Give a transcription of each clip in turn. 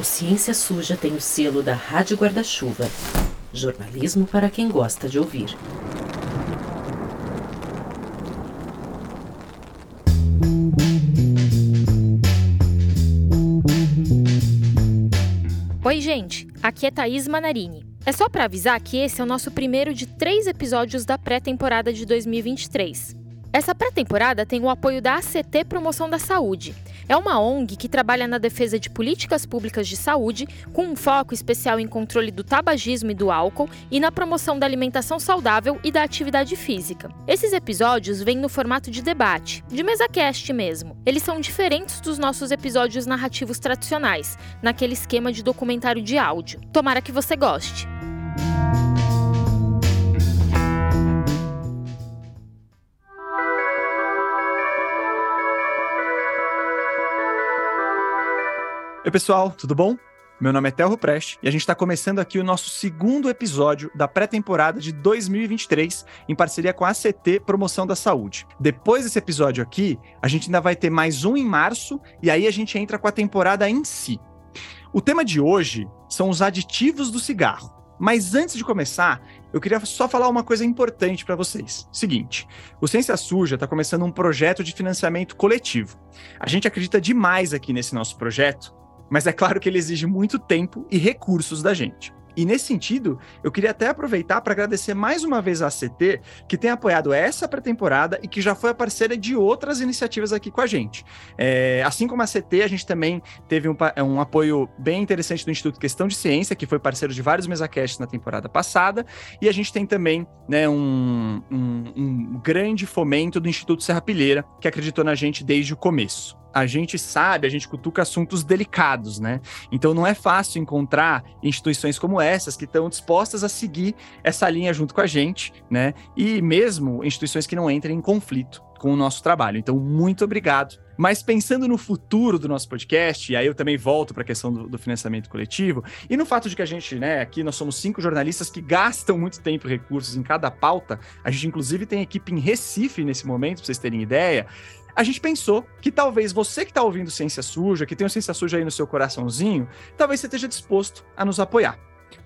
O Ciência Suja tem o selo da Rádio Guarda-Chuva. Jornalismo para quem gosta de ouvir. Oi, gente. Aqui é Thaís Manarini. É só para avisar que esse é o nosso primeiro de três episódios da pré-temporada de 2023. Essa pré-temporada tem o apoio da ACT Promoção da Saúde. É uma ONG que trabalha na defesa de políticas públicas de saúde, com um foco especial em controle do tabagismo e do álcool e na promoção da alimentação saudável e da atividade física. Esses episódios vêm no formato de debate, de mesa cast mesmo. Eles são diferentes dos nossos episódios narrativos tradicionais, naquele esquema de documentário de áudio. Tomara que você goste. Oi, pessoal, tudo bom? Meu nome é Telro Preste e a gente está começando aqui o nosso segundo episódio da pré-temporada de 2023 em parceria com a ACT Promoção da Saúde. Depois desse episódio aqui, a gente ainda vai ter mais um em março e aí a gente entra com a temporada em si. O tema de hoje são os aditivos do cigarro. Mas antes de começar, eu queria só falar uma coisa importante para vocês. Seguinte, o Ciência Suja está começando um projeto de financiamento coletivo. A gente acredita demais aqui nesse nosso projeto mas é claro que ele exige muito tempo e recursos da gente. E nesse sentido, eu queria até aproveitar para agradecer mais uma vez a ACT, que tem apoiado essa pré-temporada e que já foi a parceira de outras iniciativas aqui com a gente. É, assim como a ACT, a gente também teve um, um, apoio bem interessante do Instituto Questão de Ciência, que foi parceiro de vários mesacasts na temporada passada, e a gente tem também né, um, um, um grande fomento do Instituto Serra Pilheira, que acreditou na gente desde o começo a gente sabe, a gente cutuca assuntos delicados, né? Então não é fácil encontrar instituições como essas que estão dispostas a seguir essa linha junto com a gente, né? E mesmo instituições que não entrem em conflito com o nosso trabalho. Então, muito obrigado. Mas pensando no futuro do nosso podcast, e aí eu também volto para a questão do, do, financiamento coletivo, e no fato de que a gente, né, aqui nós somos cinco jornalistas que gastam muito tempo e recursos em cada pauta, a gente inclusive tem equipe em Recife nesse momento, para vocês terem ideia a gente pensou que talvez você que está ouvindo Ciência Suja, que tem o Ciência Suja aí no seu coraçãozinho, talvez você esteja disposto a nos apoiar.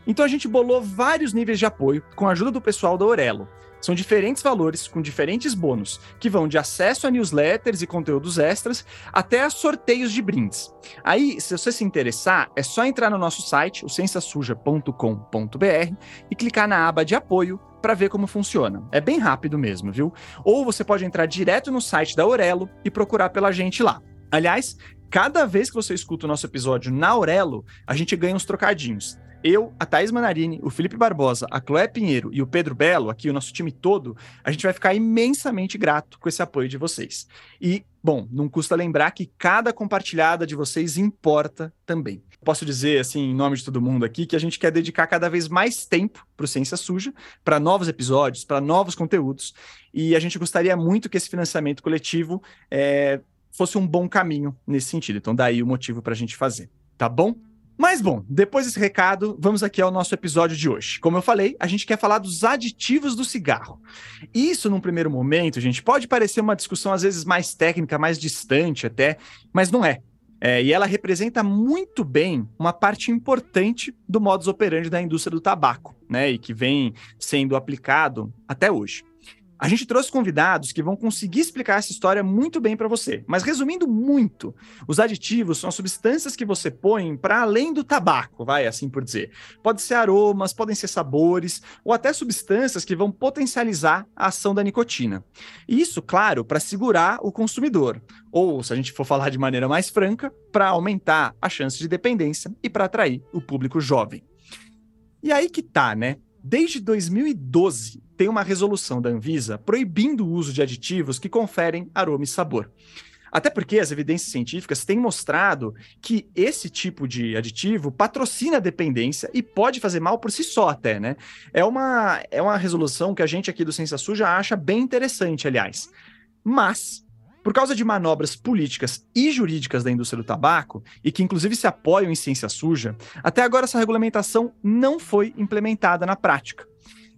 Então a gente bolou vários níveis de apoio com a ajuda do pessoal da Orelo. São diferentes valores com diferentes bônus, que vão de acesso a newsletters e conteúdos extras até a sorteios de brindes. Aí, se você se interessar, é só entrar no nosso site, o cienciasuja.com.br, e clicar na aba de apoio para ver como funciona. É bem rápido mesmo, viu? Ou você pode entrar direto no site da Aurelo e procurar pela gente lá. Aliás, cada vez que você escuta o nosso episódio na Aurelo, a gente ganha uns trocadinhos. Eu, a Thaís Manarini, o Felipe Barbosa, a Cloé Pinheiro e o Pedro Belo, aqui o nosso time todo, a gente vai ficar imensamente grato com esse apoio de vocês. E, bom, não custa lembrar que cada compartilhada de vocês importa também posso dizer, assim, em nome de todo mundo aqui, que a gente quer dedicar cada vez mais tempo para o Ciência Suja, para novos episódios, para novos conteúdos, e a gente gostaria muito que esse financiamento coletivo é, fosse um bom caminho nesse sentido. Então, daí o motivo para a gente fazer, tá bom? Mas bom, depois desse recado, vamos aqui ao nosso episódio de hoje. Como eu falei, a gente quer falar dos aditivos do cigarro. Isso, num primeiro momento, gente, pode parecer uma discussão às vezes mais técnica, mais distante até, mas não é. É, e ela representa muito bem uma parte importante do modus operandi da indústria do tabaco, né? E que vem sendo aplicado até hoje. A gente trouxe convidados que vão conseguir explicar essa história muito bem para você. Mas resumindo muito, os aditivos são substâncias que você põe para além do tabaco, vai assim por dizer. Pode ser aromas, podem ser sabores ou até substâncias que vão potencializar a ação da nicotina. Isso, claro, para segurar o consumidor, ou se a gente for falar de maneira mais franca, para aumentar a chance de dependência e para atrair o público jovem. E aí que tá, né? Desde 2012, tem uma resolução da Anvisa proibindo o uso de aditivos que conferem aroma e sabor. Até porque as evidências científicas têm mostrado que esse tipo de aditivo patrocina a dependência e pode fazer mal por si só até, né? É uma, é uma resolução que a gente aqui do Ciência Suja acha bem interessante, aliás. Mas por causa de manobras políticas e jurídicas da indústria do tabaco, e que inclusive se apoiam em ciência suja, até agora essa regulamentação não foi implementada na prática.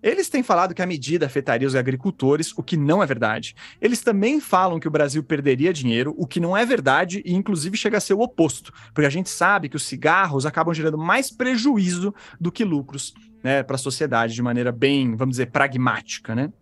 Eles têm falado que a medida afetaria os agricultores, o que não é verdade. Eles também falam que o Brasil perderia dinheiro, o que não é verdade e inclusive chega a ser o oposto, porque a gente sabe que os cigarros acabam gerando mais prejuízo do que lucros, né, para a sociedade de maneira bem, vamos dizer, pragmática, né?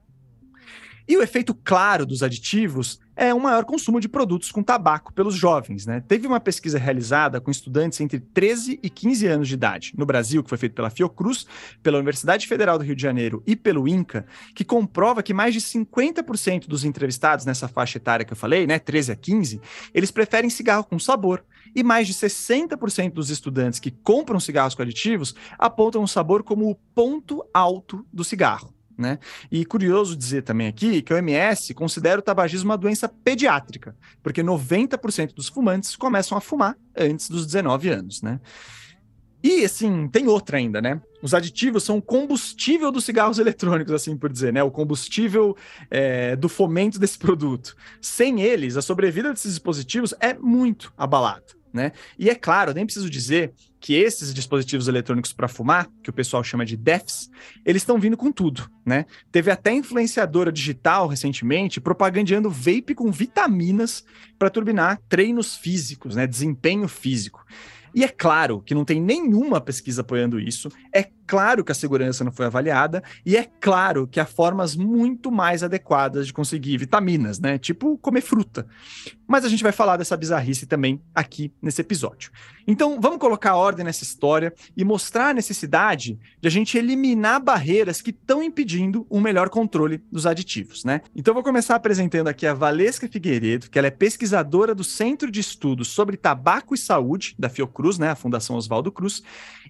E o efeito claro dos aditivos é um maior consumo de produtos com tabaco pelos jovens. Né? Teve uma pesquisa realizada com estudantes entre 13 e 15 anos de idade, no Brasil, que foi feita pela Fiocruz, pela Universidade Federal do Rio de Janeiro e pelo INCA, que comprova que mais de 50% dos entrevistados nessa faixa etária que eu falei, né, 13 a 15, eles preferem cigarro com sabor. E mais de 60% dos estudantes que compram cigarros com aditivos apontam o sabor como o ponto alto do cigarro. Né? E curioso dizer também aqui que a OMS considera o tabagismo uma doença pediátrica, porque 90% dos fumantes começam a fumar antes dos 19 anos, né? E, assim, tem outra ainda, né? Os aditivos são o combustível dos cigarros eletrônicos, assim por dizer, né? O combustível é, do fomento desse produto. Sem eles, a sobrevida desses dispositivos é muito abalada. Né? E é claro, nem preciso dizer que esses dispositivos eletrônicos para fumar, que o pessoal chama de DEFs, eles estão vindo com tudo, né? Teve até influenciadora digital recentemente propagandeando vape com vitaminas para turbinar treinos físicos, né? Desempenho físico. E é claro que não tem nenhuma pesquisa apoiando isso, é claro que a segurança não foi avaliada, e é claro que há formas muito mais adequadas de conseguir vitaminas, né? Tipo comer fruta. Mas a gente vai falar dessa bizarrice também aqui nesse episódio. Então, vamos colocar ordem nessa história e mostrar a necessidade de a gente eliminar barreiras que estão impedindo um melhor controle dos aditivos, né? Então, vou começar apresentando aqui a Valesca Figueiredo, que ela é pesquisadora do Centro de Estudos sobre Tabaco e Saúde, da Fiocruz, né? A Fundação Oswaldo Cruz,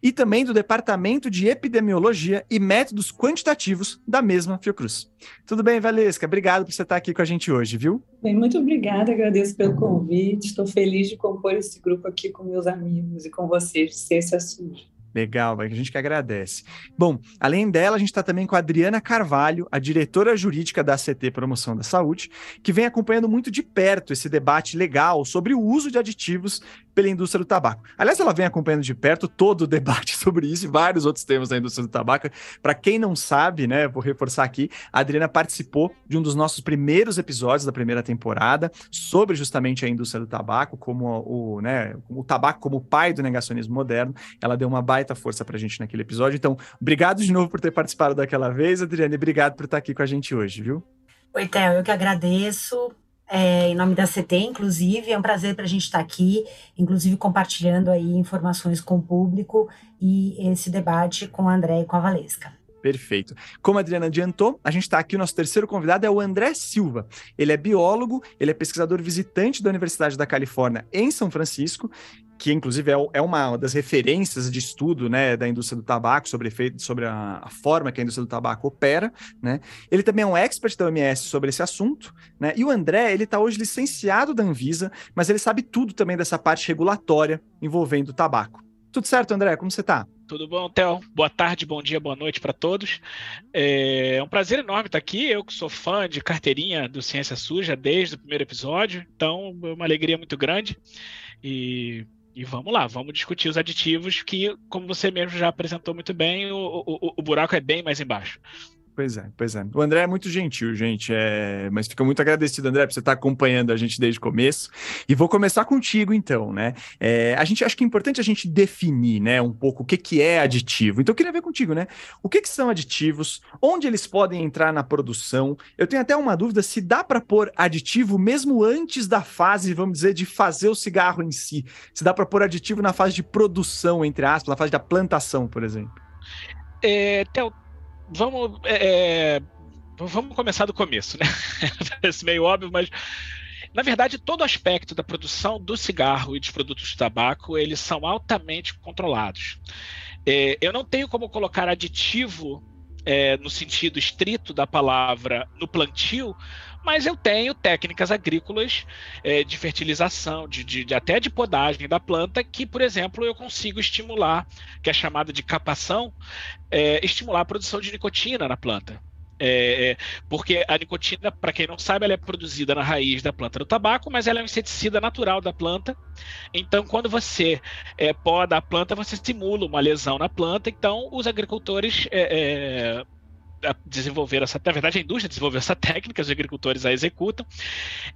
e também do Departamento de Epidemiologia e Métodos Quantitativos da mesma Fiocruz. Tudo bem, Valesca? Obrigado por você estar aqui com a gente hoje, viu? Bem, muito obrigada, agradeço pelo convite. Estou feliz de compor esse grupo aqui com meus amigos e com vocês de Ciência Suja. Legal, a gente que agradece. Bom, além dela, a gente está também com a Adriana Carvalho, a diretora jurídica da ACT Promoção da Saúde, que vem acompanhando muito de perto esse debate legal sobre o uso de aditivos pela indústria do tabaco. Aliás, ela vem acompanhando de perto todo o debate sobre isso e vários outros temas da indústria do tabaco. Para quem não sabe, né, vou reforçar aqui, a Adriana participou de um dos nossos primeiros episódios da primeira temporada sobre justamente a indústria do tabaco, como o, né, o tabaco como pai do negacionismo moderno. Ela deu uma baita força para a gente naquele episódio. Então, obrigado de novo por ter participado daquela vez, Adriana, e obrigado por estar aqui com a gente hoje, viu? Oi, Theo, eu que agradeço é, em nome da CT, inclusive. É um prazer para a gente estar tá aqui, inclusive compartilhando aí informações com o público e esse debate com a André e com a Valesca. Perfeito. Como a Adriana adiantou, a gente está aqui, o nosso terceiro convidado é o André Silva. Ele é biólogo, ele é pesquisador visitante da Universidade da Califórnia em São Francisco que inclusive é, é, uma das referências de estudo né, da indústria do tabaco, sobre, efeito, sobre a, a, forma que a indústria do tabaco opera. Né? Ele também é um expert da OMS sobre esse assunto. Né? E o André, ele está hoje licenciado da Anvisa, mas ele sabe tudo também dessa parte regulatória envolvendo o tabaco. Tudo certo, André? Como você está? Tudo bom, Theo? Boa tarde, bom dia, boa noite para todos. É um prazer enorme estar aqui. Eu que sou fã de carteirinha do Ciência Suja desde o primeiro episódio, então é uma alegria muito grande. E e vamos lá, vamos discutir os aditivos que, como você mesmo já apresentou muito bem, o, o, o buraco é bem mais embaixo. Pois é, pois é. O André é muito gentil, gente. É... Mas fica muito agradecido, André, por você estar acompanhando a gente desde o começo. E vou começar contigo, então, né? É... A gente acho que é importante a gente definir, né, um pouco o que, que é aditivo. Então, eu queria ver contigo, né? O que, que são aditivos? Onde eles podem entrar na produção? Eu tenho até uma dúvida se dá para pôr aditivo mesmo antes da fase, vamos dizer, de fazer o cigarro em si. Se dá para pôr aditivo na fase de produção, entre aspas, na fase da plantação, por exemplo. É, Theo, vamos, é, é, vamos começar do começo, né? Parece meio óbvio, mas na verdade todo aspecto da produção do cigarro e dos produtos de tabaco eles são altamente controlados. É, eu não tenho como colocar aditivo é, no sentido estrito da palavra no plantio, mas eu tenho técnicas agrícolas é, de fertilização, de, de, de, até de podagem da planta, que, por exemplo, eu consigo estimular, que é chamada de capação, é, estimular a produção de nicotina na planta. É, é porque a nicotina, para quem não sabe, ela é produzida na raiz da planta do tabaco, mas ela é um inseticida natural da planta. Então, quando você é, poda a planta, você simula uma lesão na planta. Então, os agricultores é, é desenvolver essa, na verdade a indústria desenvolveu essa técnica, os agricultores a executam.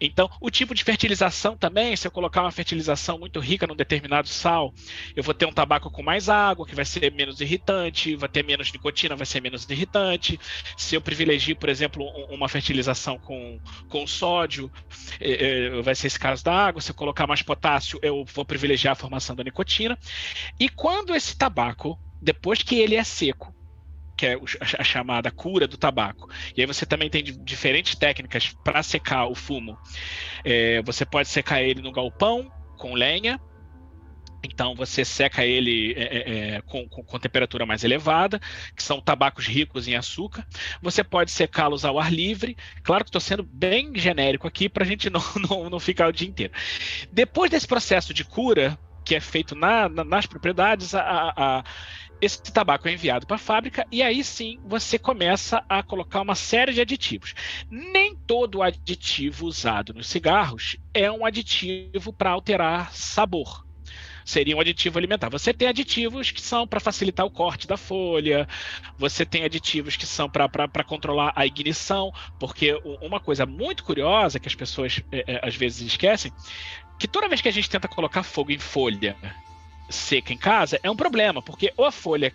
Então, o tipo de fertilização também, se eu colocar uma fertilização muito rica num determinado sal, eu vou ter um tabaco com mais água, que vai ser menos irritante, vai ter menos nicotina, vai ser menos irritante. Se eu privilegio, por exemplo, uma fertilização com, com sódio, é, é, vai ser esse caso da água. Se eu colocar mais potássio, eu vou privilegiar a formação da nicotina. E quando esse tabaco, depois que ele é seco, que é a chamada cura do tabaco. E aí você também tem diferentes técnicas para secar o fumo. É, você pode secar ele no galpão com lenha. Então você seca ele é, é, é com, com, com, temperatura mais elevada, que são tabacos ricos em açúcar. Você pode secá-los ao ar livre. Claro que estou sendo bem genérico aqui para a gente não, não, não ficar o dia inteiro. Depois desse processo de cura, que é feito na, na, nas propriedades, a, a, esse tabaco é enviado para a fábrica e aí sim você começa a colocar uma série de aditivos. Nem todo aditivo usado nos cigarros é um aditivo para alterar sabor. Seria um aditivo alimentar. Você tem aditivos que são para facilitar o corte da folha, você tem aditivos que são para controlar a ignição, porque uma coisa muito curiosa que as pessoas é, é, às vezes esquecem, que toda vez que a gente tenta colocar fogo em folha seca em casa é um problema, porque ou a folha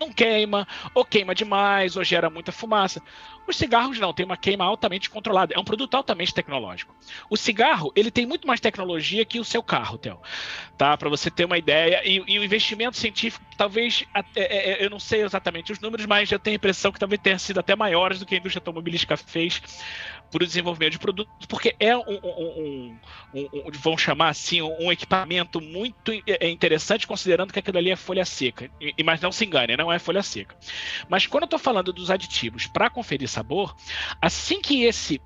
não queima, ou queima demais, ou gera muita fumaça. Os cigarros não, tem uma queima altamente controlada. É um produto altamente tecnológico. O cigarro, ele tem muito mais tecnologia que o seu carro, Theo. Tá? Para você ter uma ideia. E, e, o investimento científico, talvez, é, é, eu não sei exatamente os números, mas eu tenho a impressão que talvez tenha sido até maiores do que a indústria automobilística fez para o desenvolvimento de produtos, porque é um, um, um, um vamos chamar assim, um equipamento muito é, interessante, considerando que aquilo ali é folha seca. E, mas não se engane, não é folha seca. Mas quando eu estou falando dos aditivos para conferir sabor, assim que esse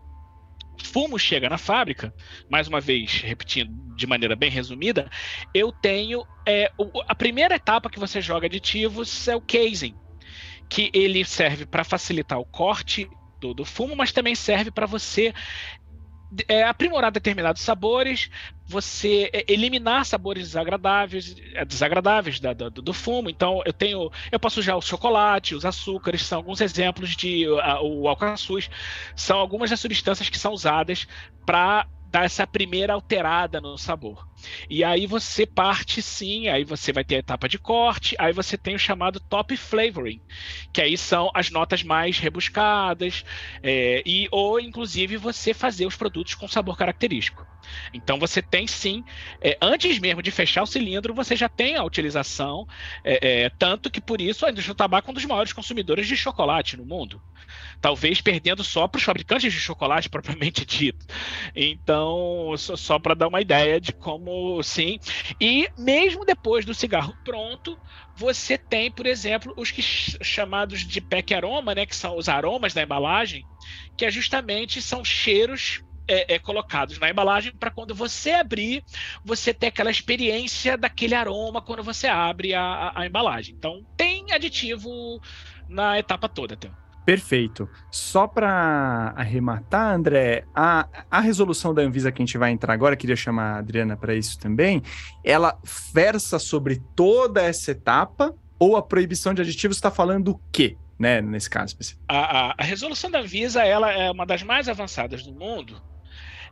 fumo chega na fábrica, mais uma vez, repetindo de maneira bem resumida, eu tenho é, a primeira etapa que você joga aditivos é o casing, que ele serve para facilitar o corte do, do fumo, mas também serve para você é, aprimorar determinados sabores, você é, eliminar sabores desagradáveis, é, desagradáveis da, do, do, fumo. Então, eu tenho, eu posso usar o chocolate, os açúcares, são alguns exemplos de a, o alcaçuz, são algumas das substâncias que são usadas para dar essa primeira alterada no sabor. E aí você parte sim, aí você vai ter a etapa de corte, aí você tem o chamado top flavoring, que aí são as notas mais rebuscadas, é, e ou inclusive você fazer os produtos com sabor característico. Então você tem sim, é, antes mesmo de fechar o cilindro, você já tem a utilização, é, é tanto que por isso a indústria do tabaco é um dos maiores consumidores de chocolate no mundo talvez perdendo só para os fabricantes de chocolate propriamente dito. Então, só, só para dar uma ideia de como sim. E mesmo depois do cigarro pronto, você tem, por exemplo, os que chamados de pack aroma, né, que são os aromas da embalagem, que é justamente são cheiros é, é, colocados na embalagem para quando você abrir, você ter aquela experiência daquele aroma quando você abre a, a, a embalagem. Então, tem aditivo na etapa toda, então. Perfeito. Só para arrematar, André, a, a resolução da Anvisa que a gente vai entrar agora, queria chamar a Adriana para isso também, ela versa sobre toda essa etapa ou a proibição de aditivos está falando o quê? Né, nesse caso a, a, a, resolução da Anvisa ela é uma das mais avançadas do mundo,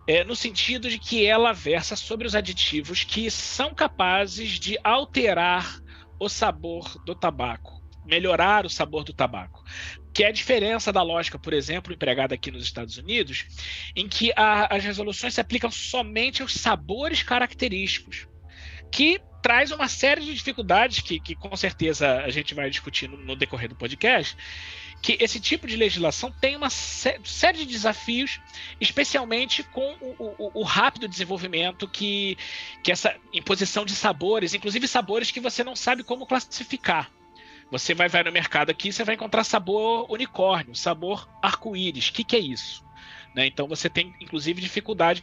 é, no sentido de que ela versa sobre os aditivos que são capazes de alterar o sabor do tabaco, melhorar o sabor do tabaco. Que é a diferença da lógica, por exemplo, empregada aqui nos Estados Unidos, em que a, as resoluções se aplicam somente aos sabores característicos, que traz uma série de dificuldades que, que com certeza a gente vai discutir no, no, decorrer do podcast, que esse tipo de legislação tem uma sé série de desafios, especialmente com o, o, o, rápido desenvolvimento que, que essa imposição de sabores, inclusive sabores que você não sabe como classificar. Você vai, vai no mercado aqui, você vai encontrar sabor unicórnio, sabor arco-íris. O que, que é isso? Né? Então você tem, inclusive, dificuldade.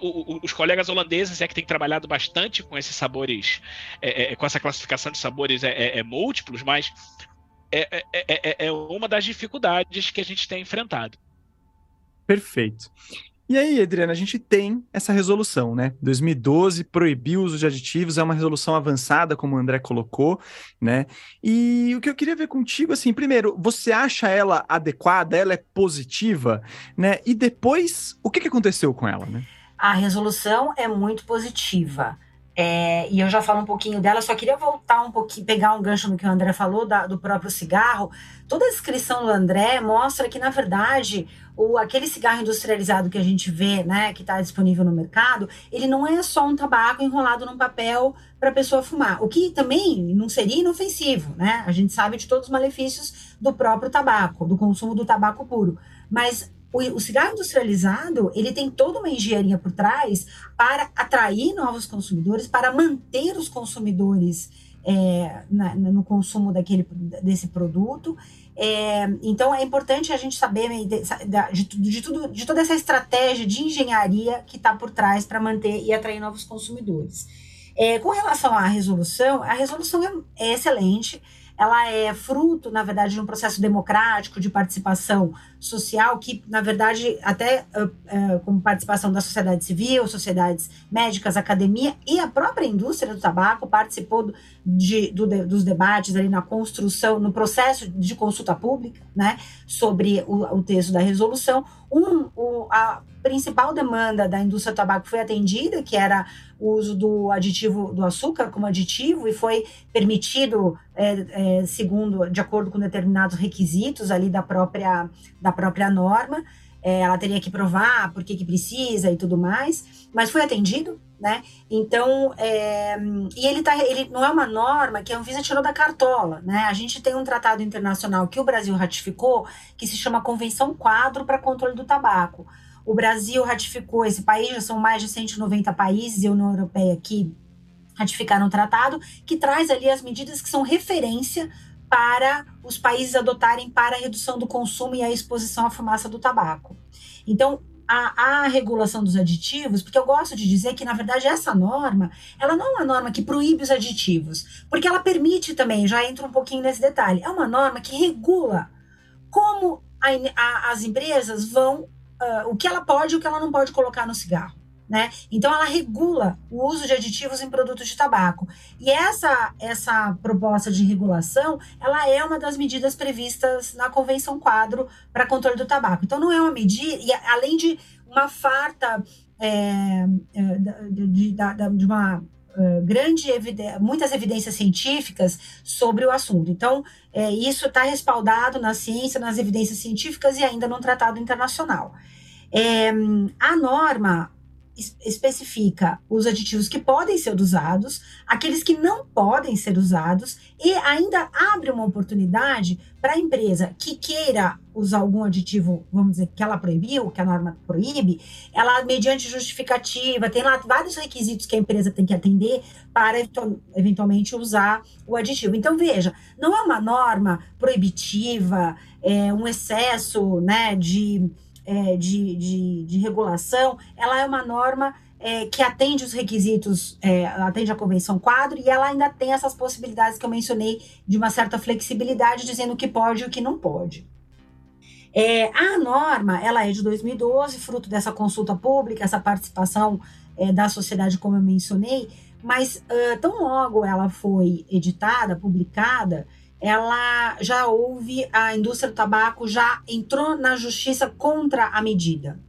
O, o, os colegas holandeses é que têm trabalhado bastante com esses sabores, é, é, com essa classificação de sabores é, é, é múltiplos, mas é, é, é, uma das dificuldades que a gente tem enfrentado. Perfeito. E aí, Adriana, a gente tem essa resolução, né? 2012 proibiu o uso de aditivos, é uma resolução avançada, como o André colocou, né? E o que eu queria ver contigo, assim, primeiro, você acha ela adequada, ela é positiva, né? E depois, o que, que aconteceu com ela, né? A resolução é muito positiva. É, e eu já falo um pouquinho dela, só queria voltar um pouquinho, pegar um gancho no que o André falou da, do próprio cigarro. Toda a descrição do André mostra que, na verdade, o, aquele cigarro industrializado que a gente vê, né, que está disponível no mercado, ele não é só um tabaco enrolado num papel para a pessoa fumar. O que também não seria inofensivo, né? A gente sabe de todos os malefícios do próprio tabaco, do consumo do tabaco puro. Mas o, o, cigarro industrializado ele tem toda uma engenharia por trás para atrair novos consumidores, para manter os consumidores é, na, no consumo daquele, desse produto. É, então é importante a gente saber de, de, de, tudo, de toda essa estratégia de engenharia que está por trás para manter e atrair novos consumidores. É, com relação à resolução, a resolução é, é excelente ela é fruto, na verdade, de um processo democrático de participação social, que, na verdade, até uh, uh, como participação da sociedade civil, sociedades médicas, academia e a própria indústria do tabaco participou do, de, do, dos debates ali na construção, no processo de consulta pública, né, sobre o, o texto da resolução. Um, o, a principal demanda da indústria do tabaco foi atendida, que era o uso do aditivo do açúcar como aditivo, e foi permitido, é, é, segundo, de acordo com determinados requisitos ali da própria, da própria norma. É, ela teria que provar por que, precisa e tudo mais, mas foi atendido, né? Então, é, e ele, tá, ele não é uma norma que a Anvisa tirou da cartola, né? A gente tem um tratado internacional que o Brasil ratificou, que se chama Convenção Quadro para Controle do Tabaco. O Brasil ratificou esse país, já são mais de 190 países e União Europeia que ratificaram o tratado, que traz ali as medidas que são referência para os países adotarem para a redução do consumo e a exposição à fumaça do tabaco. Então, a, a, regulação dos aditivos, porque eu gosto de dizer que, na verdade, essa norma, ela não é uma norma que proíbe os aditivos, porque ela permite também, já entra um pouquinho nesse detalhe, é uma norma que regula como a, a, as empresas vão uh, o que ela pode e o que ela não pode colocar no cigarro. Né? Então ela regula o uso de aditivos em produtos de tabaco. E essa essa proposta de regulação, ela é uma das medidas previstas na Convenção Quadro para controle do tabaco. Então não é uma medida, e além de uma farta é, é de, de, de, uma Uh, grande muitas evidências científicas sobre o assunto. Então, é, isso está respaldado na ciência, nas evidências científicas e ainda num tratado internacional. É, a norma especifica os aditivos que podem ser usados, aqueles que não podem ser usados e ainda abre uma oportunidade para a empresa que queira usar algum aditivo, vamos dizer, que ela proibiu, que a norma proíbe, ela, mediante justificativa, tem lá vários requisitos que a empresa tem que atender para eventualmente usar o aditivo. Então, veja, não é uma norma proibitiva, é um excesso né, de é, de, de, de, regulação, ela é uma norma é, que atende os requisitos, é, atende a Convenção Quadro, e ela ainda tem essas possibilidades que eu mencionei de uma certa flexibilidade, dizendo o que pode e o que não pode. É, a norma, ela é de 2012, fruto dessa consulta pública, essa participação é, da sociedade, como eu mencionei, mas uh, tão logo ela foi editada, publicada, ela já houve, a indústria do tabaco já entrou na justiça contra a medida.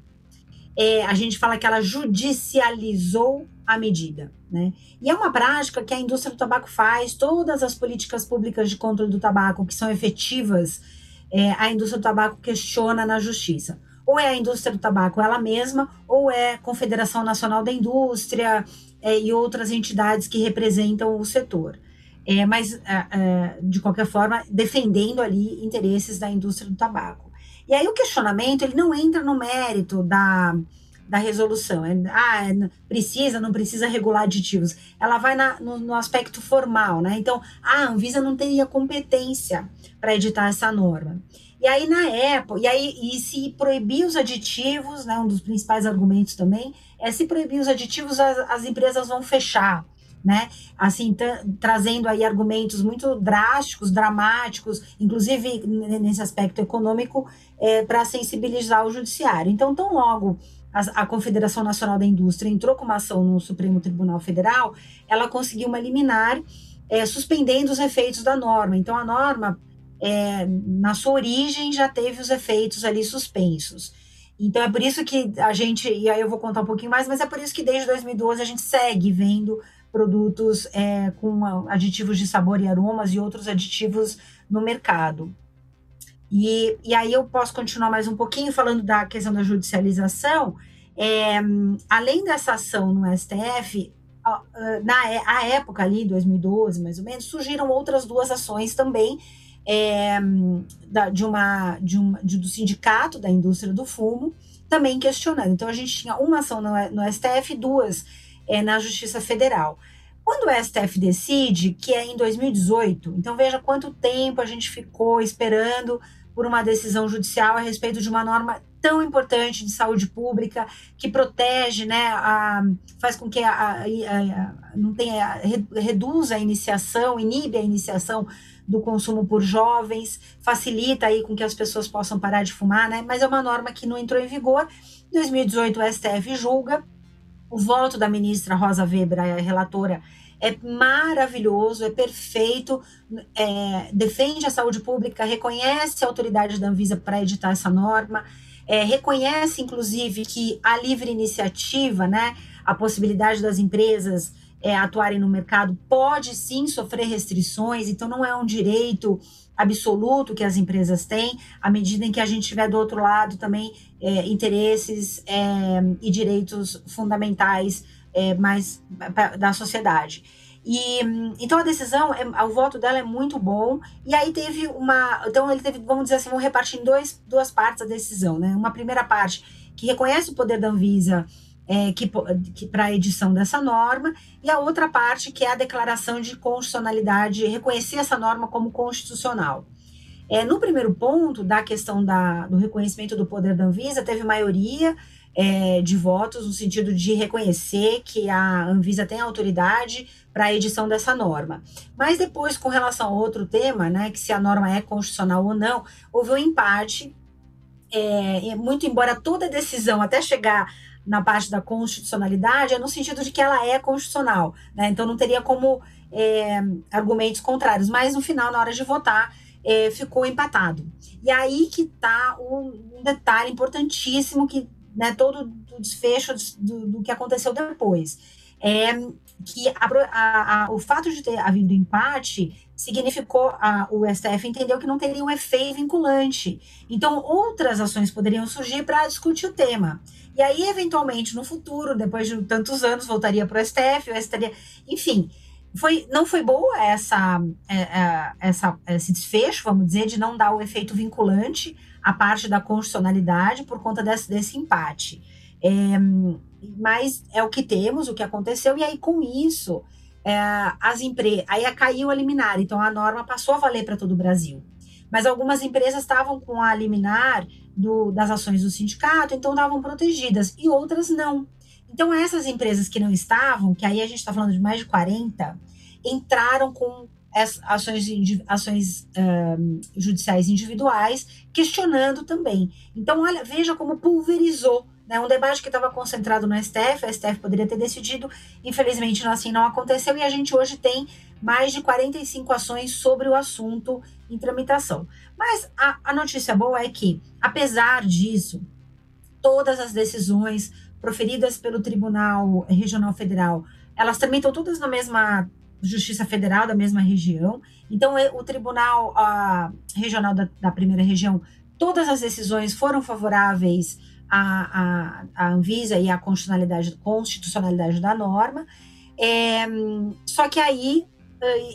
É, a gente fala que ela judicializou a medida. Né? E é uma prática que a indústria do tabaco faz, todas as políticas públicas de controle do tabaco que são efetivas, é, a indústria do tabaco questiona na justiça. Ou é a indústria do tabaco ela mesma, ou é a Confederação Nacional da Indústria é, e outras entidades que representam o setor é, mas é, é, de qualquer forma defendendo ali interesses da indústria do tabaco. E aí o questionamento ele não entra no mérito da, da resolução, é, ah, é, precisa, não precisa regular aditivos. Ela vai na, no, no, aspecto formal, né? Então, a Anvisa não teria competência para editar essa norma. E aí, na época, e aí, e se proibir os aditivos, né? Um dos principais argumentos também é se proibir os aditivos, as, as empresas vão fechar né? Assim, trazendo aí argumentos muito drásticos, dramáticos, inclusive nesse aspecto econômico, é, para sensibilizar o judiciário. Então, tão logo a, a, Confederação Nacional da Indústria entrou com uma ação no Supremo Tribunal Federal, ela conseguiu uma liminar é, suspendendo os efeitos da norma. Então, a norma, é, na sua origem, já teve os efeitos ali suspensos. Então, é por isso que a gente, e aí eu vou contar um pouquinho mais, mas é por isso que desde 2012 a gente segue vendo produtos é, com aditivos de sabor e aromas e outros aditivos no mercado. E, e aí eu posso continuar mais um pouquinho falando da questão da judicialização. É, além dessa ação no STF, na a época ali, 2012 mais ou menos, surgiram outras duas ações também é, da, de uma, de um, de, do sindicato da indústria do fumo, também questionando. Então a gente tinha uma ação no, no STF duas é, na Justiça Federal. Quando o STF decide, que é em 2018, então veja quanto tempo a gente ficou esperando por uma decisão judicial a respeito de uma norma tão importante de saúde pública que protege, né, a, faz com que a, a, a não tenha reduza a iniciação, inibe a iniciação do consumo por jovens, facilita aí com que as pessoas possam parar de fumar, né? Mas é uma norma que não entrou em vigor. Em 2018 o STF julga o voto da ministra Rosa Weber, a relatora, é maravilhoso, é perfeito, é, defende a saúde pública, reconhece a autoridade da Anvisa para editar essa norma, é, reconhece, inclusive, que a livre iniciativa, né, a possibilidade das empresas é, atuarem no mercado pode sim sofrer restrições, então não é um direito absoluto que as empresas têm, à medida em que a gente tiver do outro lado também é, interesses é, e direitos fundamentais é, mais da sociedade. E então a decisão, é, o voto dela é muito bom. E aí teve uma, então ele teve, vamos dizer assim, vamos repartir em dois, duas partes a decisão, né? Uma primeira parte que reconhece o poder da Anvisa é, que, que para a edição dessa norma, e a outra parte que é a declaração de constitucionalidade, reconhecer essa norma como constitucional. É, no primeiro ponto, da questão da, do reconhecimento do poder da Anvisa, teve maioria é, de votos no sentido de reconhecer que a Anvisa tem autoridade para a edição dessa norma. Mas depois, com relação a outro tema, né, que se a norma é constitucional ou não, houve um empate. É, muito embora toda decisão até chegar na parte da constitucionalidade é no sentido de que ela é constitucional, né? Então não teria como é, argumentos contrários, mas no final, na hora de votar, é, ficou empatado. E aí que está um, detalhe importantíssimo que né, todo o desfecho do, do, que aconteceu depois. É que a, a, a, o fato de ter havido empate significou a, o STF entendeu que não teria um efeito vinculante. Então, outras ações poderiam surgir para discutir o tema. E aí, eventualmente, no futuro, depois de tantos anos, voltaria para o STF, o STF, enfim, foi, não foi boa essa, é, é, essa, esse desfecho, vamos dizer, de não dar o efeito vinculante à parte da constitucionalidade por conta desse, desse empate. É, mas é o que temos, o que aconteceu, e aí com isso, é, as empresas. Aí caiu a liminar, então a norma passou a valer para todo o Brasil. Mas algumas empresas estavam com a liminar do, das ações do sindicato, então estavam protegidas, e outras não. Então, essas empresas que não estavam, que aí a gente está falando de mais de 40, entraram com ações, ações um, judiciais individuais, questionando também. Então, olha, veja como pulverizou. Né, um debate que estava concentrado no STF, a STF poderia ter decidido, infelizmente assim não aconteceu, e a gente hoje tem mais de 45 ações sobre o assunto em tramitação. Mas a, a notícia boa é que, apesar disso, todas as decisões proferidas pelo Tribunal Regional Federal, elas também estão todas na mesma Justiça Federal, da mesma região. Então, é, o Tribunal a, Regional da, da, Primeira Região, todas as decisões foram favoráveis à, à, à Anvisa e à constitucionalidade, constitucionalidade da norma. É, só que aí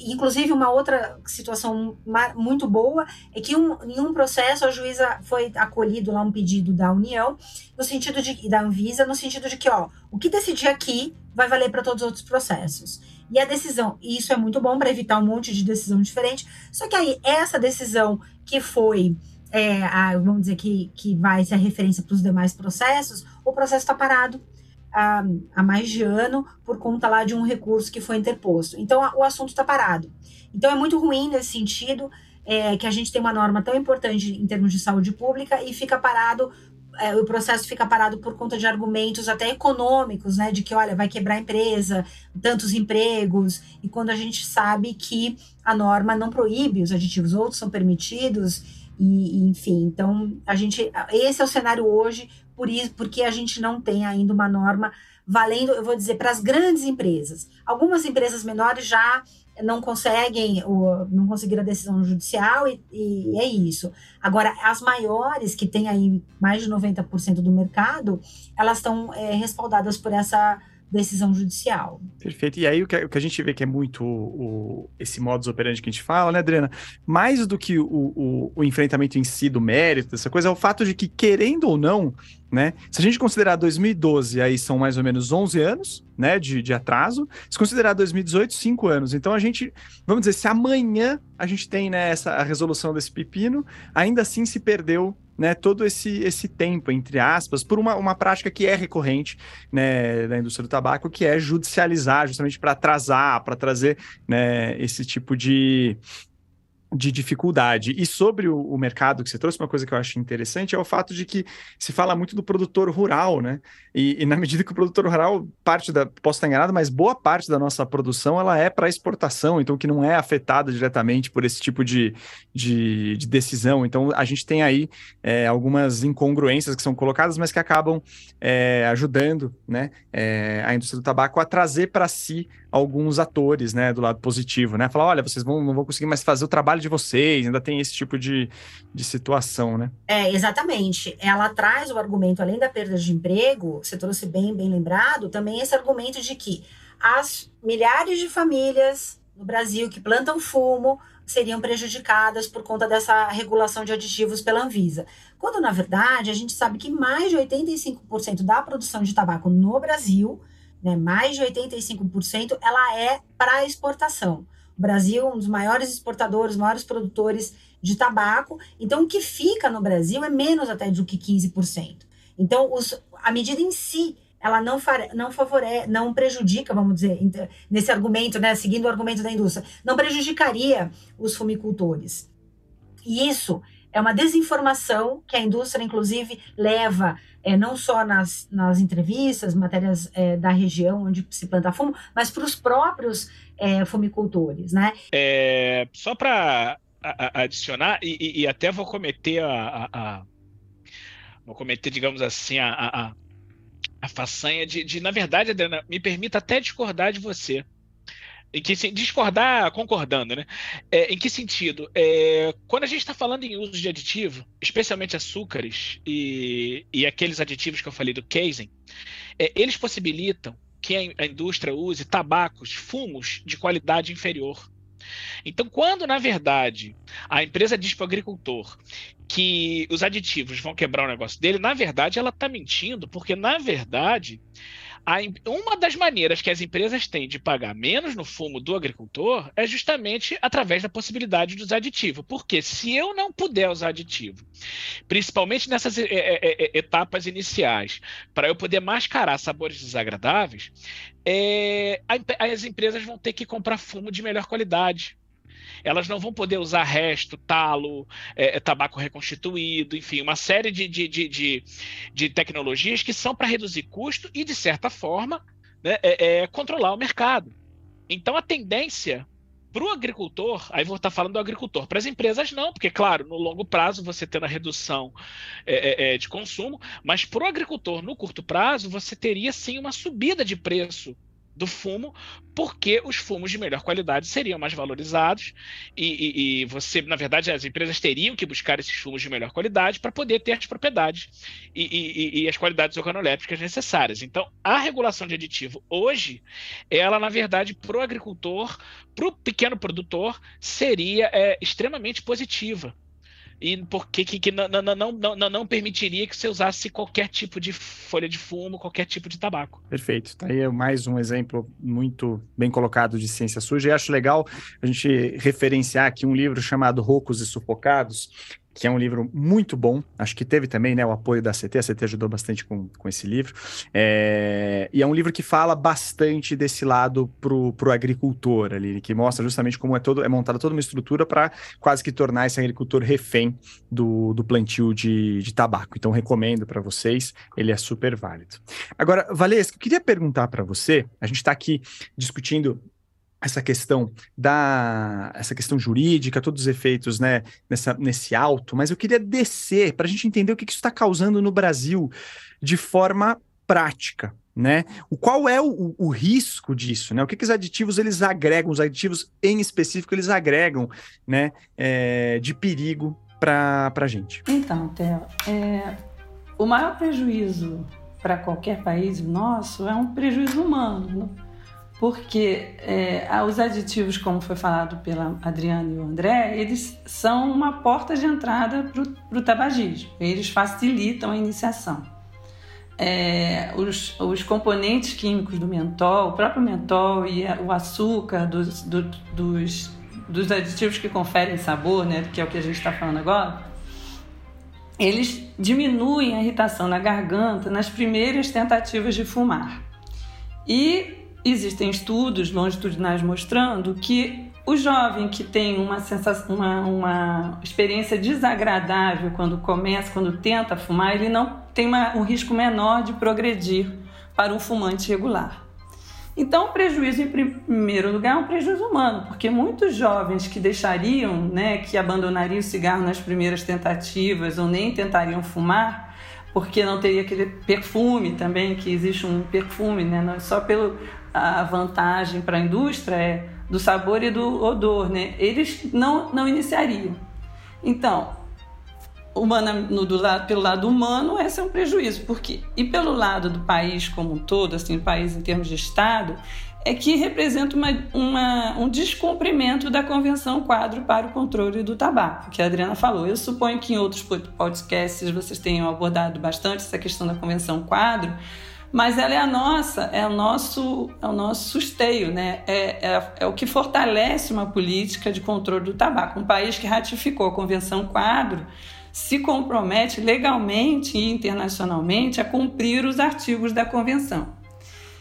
inclusive uma outra situação muito boa é que um, em um processo a juíza foi acolhido lá um pedido da União no sentido de da Anvisa no sentido de que ó o que decidir aqui vai valer para todos os outros processos e a decisão e isso é muito bom para evitar um monte de decisão diferente só que aí essa decisão que foi é, a, vamos dizer que, que vai ser a referência para os demais processos o processo está parado há, há mais de ano por conta lá de um recurso que foi interposto. Então, a, o assunto está parado. Então, é muito ruim nesse sentido é, que a gente tem uma norma tão importante em termos de saúde pública e fica parado é, o processo fica parado por conta de argumentos até econômicos, né? De que, olha, vai quebrar a empresa, tantos empregos, e quando a gente sabe que a norma não proíbe os aditivos, outros são permitidos, e, enfim, então a gente. Esse é o cenário hoje, por isso, porque a gente não tem ainda uma norma valendo, eu vou dizer, para as grandes empresas. Algumas empresas menores já não conseguem, o, não conseguiram a decisão judicial e, e, é isso. Agora, as maiores, que têm aí mais de 90% do mercado, elas estão é, respaldadas por essa decisão judicial. Perfeito. E aí o que, o que a gente vê que é muito o, esse modus operandi que a gente fala, né, Adriana? Mais do que o, o, enfrentamento em si do mérito, essa coisa, é o fato de que, querendo ou não, né? Se a gente considerar 2012, aí são mais ou menos 11 anos, né, de, de atraso. Se considerar 2018, 5 anos. Então a gente, vamos dizer, se amanhã a gente tem né, essa, a resolução desse pepino, ainda assim se perdeu né, todo esse, esse tempo, entre aspas, por uma, uma prática que é recorrente né, da indústria do tabaco, que é judicializar, justamente para atrasar, para trazer né, esse tipo de, de dificuldade. E sobre o, o, mercado que você trouxe, uma coisa que eu acho interessante é o fato de que se fala muito do produtor rural, né? E, e na medida que o produtor rural, parte da, posso estar enganado, mas boa parte da nossa produção ela é para exportação, então que não é afetada diretamente por esse tipo de, de, de decisão. Então a gente tem aí é, algumas incongruências que são colocadas, mas que acabam é, ajudando né, é, a indústria do tabaco a trazer para si alguns atores, né, do lado positivo, né? Falar, olha, vocês vão, não vão conseguir mais fazer o trabalho de vocês, ainda tem esse tipo de, de situação, né? É, exatamente. Ela traz o argumento, além da perda de emprego, você trouxe bem, bem lembrado, também esse argumento de que as milhares de famílias no Brasil que plantam fumo seriam prejudicadas por conta dessa regulação de aditivos pela Anvisa. Quando, na verdade, a gente sabe que mais de 85% da produção de tabaco no Brasil né, mais de 85%, ela é para exportação. O Brasil é um dos maiores exportadores, maiores produtores de tabaco. Então, o que fica no Brasil é menos até do que 15%. Então, os, a medida em si, ela não, não favorece, não prejudica, vamos dizer, nesse argumento, né, seguindo o argumento da indústria, não prejudicaria os fumicultores. E isso é uma desinformação que a indústria, inclusive, leva é, não só nas, nas entrevistas, matérias é, da região onde se planta fumo, mas para os próprios é, fumicultores, né? É, só para adicionar, e, e, até vou cometer a, a, a, vou cometer, digamos assim, a, a, a façanha de, de, na verdade, Adriana, me permita até discordar de você em que discordar concordando, né? É, em que sentido? É, quando a gente está falando em uso de aditivo, especialmente açúcares e, e aqueles aditivos que eu falei do casing, é, eles possibilitam que a, indústria use tabacos, fumos de qualidade inferior. Então, quando na verdade a empresa diz para o agricultor que os aditivos vão quebrar o negócio dele, na verdade ela está mentindo, porque na verdade a, uma das maneiras que as empresas têm de pagar menos no fumo do agricultor é justamente através da possibilidade de usar aditivo. Porque se eu não puder usar aditivo, principalmente nessas é, é, é, etapas iniciais, para eu poder mascarar sabores desagradáveis, é, as empresas vão ter que comprar fumo de melhor qualidade elas não vão poder usar resto, talo, é, é, tabaco reconstituído, enfim, uma série de, de, de, de, de tecnologias que são para reduzir custo e, de certa forma, né, é, é, controlar o mercado. Então, a tendência para o agricultor, aí vou estar falando do agricultor, para as empresas não, porque, claro, no longo prazo você tendo a redução é, é, é de consumo, mas para o agricultor, no curto prazo, você teria sim uma subida de preço do fumo, porque os fumos de melhor qualidade seriam mais valorizados e, e, e, você, na verdade, as empresas teriam que buscar esses fumos de melhor qualidade para poder ter as propriedades e, e, as qualidades organolépticas necessárias. Então, a regulação de aditivo hoje, ela, na verdade, para o agricultor, para o pequeno produtor, seria é, extremamente positiva e porque que, que não, não, não, não, permitiria que você usasse qualquer tipo de folha de fumo, qualquer tipo de tabaco. Perfeito. Tá aí mais um exemplo muito bem colocado de ciência suja. E acho legal a gente referenciar aqui um livro chamado Rocos e Sufocados, que é um livro muito bom. Acho que teve também né, o apoio da CT, a CT ajudou bastante com, com esse livro. É, e é um livro que fala bastante desse lado pro, pro agricultor ali, que mostra justamente como é, todo, é montada toda uma estrutura para quase que tornar esse agricultor refém do, do plantio de, de tabaco. Então, recomendo para vocês, ele é super válido. Agora, Valesca, eu queria perguntar para você, a gente está aqui discutindo essa questão da essa questão jurídica, todos os efeitos né, nessa, nesse alto, mas eu queria descer para a gente entender o que, que isso está causando no Brasil de forma prática. Né? O qual é o, o, risco disso, né? O que, que os aditivos eles agregam, os aditivos em específico eles agregam, né? É, de perigo para a gente. Então, Theo, é, o maior prejuízo para qualquer país nosso é um prejuízo humano porque é, os aditivos, como foi falado pela Adriana e o André, eles são uma porta de entrada para o tabagismo, eles facilitam a iniciação. É, os, os, componentes químicos do mentol, o próprio mentol e o açúcar dos, do, dos, dos aditivos que conferem sabor, né, que é o que a gente está falando agora, eles diminuem a irritação na garganta nas primeiras tentativas de fumar. E existem estudos longitudinais mostrando que o jovem que tem uma, sensação, uma, uma experiência desagradável quando começa, quando tenta fumar, ele não tem uma, um risco menor de progredir para um fumante regular. Então, o prejuízo, em primeiro lugar, é um prejuízo humano, porque muitos jovens que deixariam, né, que abandonariam o cigarro nas primeiras tentativas ou nem tentariam fumar, porque não teria aquele perfume também, que existe um perfume, né, não é só pelo a vantagem para a indústria é do sabor e do odor, né? Eles não, não iniciariam. Então, humana, no, do lado, pelo lado humano, esse é um prejuízo. Por quê? E pelo lado do país como um todo, assim, país em termos de Estado, é que representa uma, uma, um descumprimento da Convenção Quadro para o Controle do Tabaco, que a Adriana falou. Eu suponho que em outros podcasts vocês tenham abordado bastante essa questão da Convenção Quadro, mas ela é a nossa, é o nosso, é o nosso susteio, né? É, é, é, o que fortalece uma política de controle do tabaco. Um país que ratificou a Convenção Quadro se compromete legalmente e internacionalmente a cumprir os artigos da Convenção.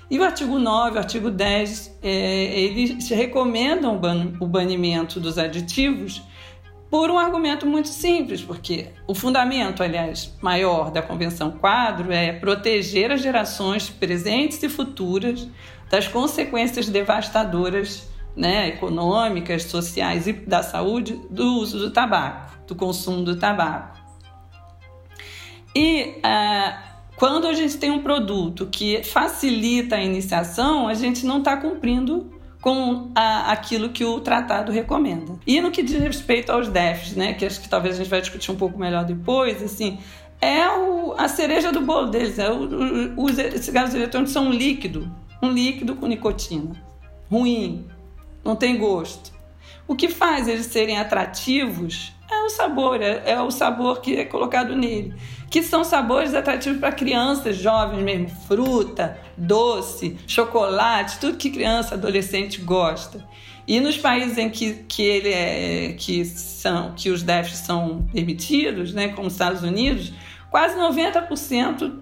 E o artigo 9, o artigo 10, é, eles recomendam o banimento dos aditivos por um argumento muito simples, porque o fundamento, aliás, maior da Convenção Quadro é proteger as gerações presentes e futuras das consequências devastadoras né, econômicas, sociais e da saúde do uso do tabaco, do consumo do tabaco. E ah, quando a gente tem um produto que facilita a iniciação, a gente não está cumprindo com a, aquilo que o tratado recomenda. E no que diz respeito aos déficits, né, que acho que talvez a gente vai discutir um pouco melhor depois, assim, é o, a cereja do bolo deles. É o, o, os cigarros eletrônicos são um líquido, um líquido com nicotina, ruim, não tem gosto. O que faz eles serem atrativos é sabor, é, é o sabor que é colocado nele que são sabores atrativos para crianças, jovens mesmo, fruta, doce, chocolate, tudo que criança, adolescente gosta. E nos países em que, que, ele é, que, são, que os déficits são permitidos, né, como os Estados Unidos, quase 90%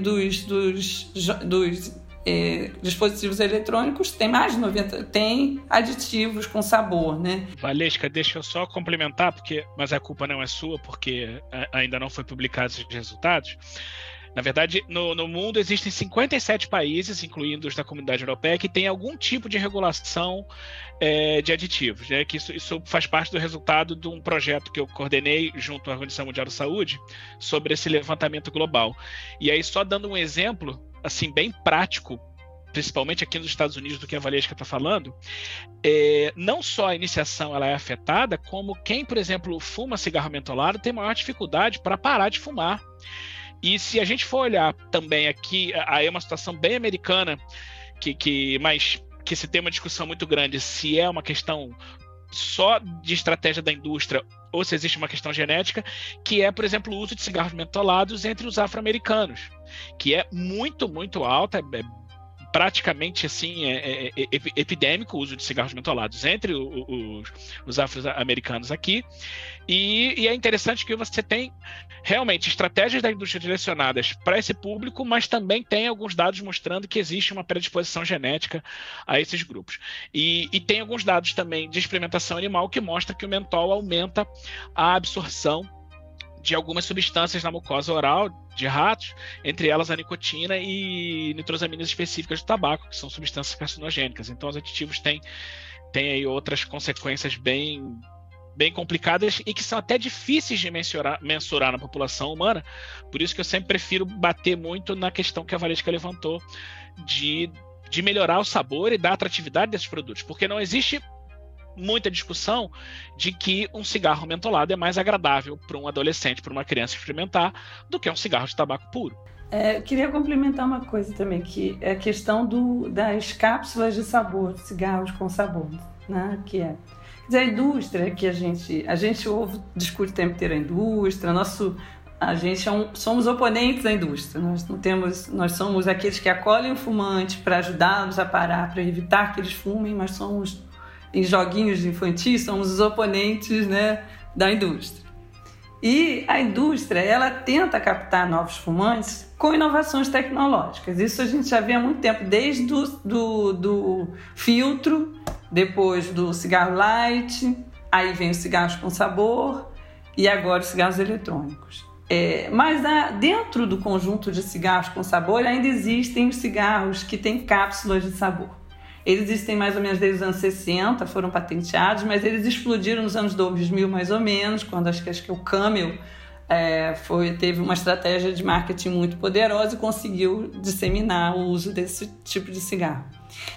dos, dos, dos é, dispositivos eletrônicos tem mais de 90, tem aditivos com sabor, né? Valesca, deixa eu só complementar, porque, mas a culpa não é sua, porque ainda não foi publicado esses resultados. Na verdade, no, no, mundo existem 57 países, incluindo os da comunidade europeia, que têm algum tipo de regulação é, de aditivos. Né? Que isso, isso, faz parte do resultado de um projeto que eu coordenei junto à Organização Mundial da Saúde sobre esse levantamento global. E aí, só dando um exemplo, assim bem prático, principalmente aqui nos Estados Unidos, do que a Valesca está falando, é, não só a iniciação ela é afetada, como quem, por exemplo, fuma cigarro mentolado tem maior dificuldade para parar de fumar. E se a gente for olhar também aqui, aí é uma situação bem americana, que, que mas que se tem uma discussão muito grande se é uma questão só de estratégia da indústria ou se existe uma questão genética, que é, por exemplo, o uso de cigarros mentolados entre os afro-americanos, que é muito, muito alta, é praticamente assim é, é, é epidêmico o uso de cigarros mentolados entre os, os afro-americanos aqui. E, e, é interessante que você tem realmente estratégias da indústria direcionadas para esse público, mas também tem alguns dados mostrando que existe uma predisposição genética a esses grupos. E, e tem alguns dados também de experimentação animal que mostra que o mentol aumenta a absorção de algumas substâncias na mucosa oral de ratos, entre elas a nicotina e nitrosaminas específicas do tabaco, que são substâncias carcinogênicas. Então, os aditivos têm, têm aí outras consequências bem bem complicadas e que são até difíceis de mensurar, mensurar na população humana. Por isso que eu sempre prefiro bater muito na questão que a Valesca levantou de, de melhorar o sabor e da atratividade desses produtos, porque não existe muita discussão de que um cigarro mentolado é mais agradável para um adolescente, para uma criança experimentar, do que um cigarro de tabaco puro. É, queria complementar uma coisa também, que é a questão do, das cápsulas de sabor, cigarros com sabor, né? Que é a indústria que a gente a gente ouve discute o tempo inteiro a indústria, nosso a gente é um, somos oponentes da indústria. Nós não temos, nós somos aqueles que acolhem o fumante para ajudá-los a parar, para evitar que eles fumem, mas somos em joguinhos infantis, somos os oponentes né, da indústria. E a indústria, ela tenta captar novos fumantes com inovações tecnológicas. Isso a gente já vê há muito tempo, desde do, do, do filtro, depois do cigarro light, aí vem os cigarros com sabor e agora os cigarros eletrônicos. É, mas a, dentro do conjunto de cigarros com sabor ainda existem os cigarros que têm cápsulas de sabor. Eles existem mais ou menos desde os anos 60, foram patenteados, mas eles explodiram nos anos 2000 mais ou menos, quando acho que, acho que o Camel é, foi, teve uma estratégia de marketing muito poderosa e conseguiu disseminar o uso desse tipo de cigarro.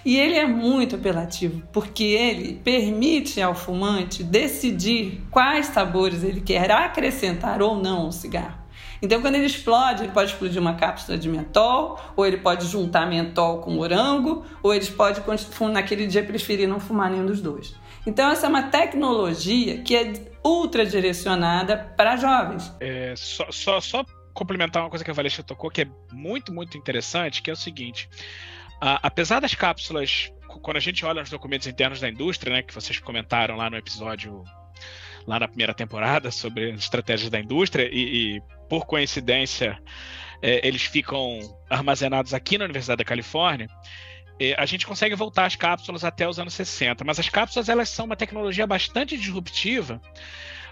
E ele é muito apelativo, porque ele permite ao fumante decidir quais sabores ele quer acrescentar ou não ao cigarro. Então, quando ele explode, ele pode explodir uma cápsula de mentol, ou ele pode juntar mentol com morango, ou eles podem, naquele dia, preferir não fumar nenhum dos dois. Então, essa é uma tecnologia que é ultra direcionada para jovens. É, só, só, só complementar uma coisa que a Valesca tocou, que é muito, muito interessante, que é o seguinte. apesar das cápsulas, quando a gente olha os documentos internos da indústria, né, que vocês comentaram lá no episódio lá na primeira temporada sobre as estratégias da indústria e, e por coincidência é, eles ficam armazenados aqui na Universidade da Califórnia. É, a gente consegue voltar as cápsulas até os anos 60, mas as cápsulas elas são uma tecnologia bastante disruptiva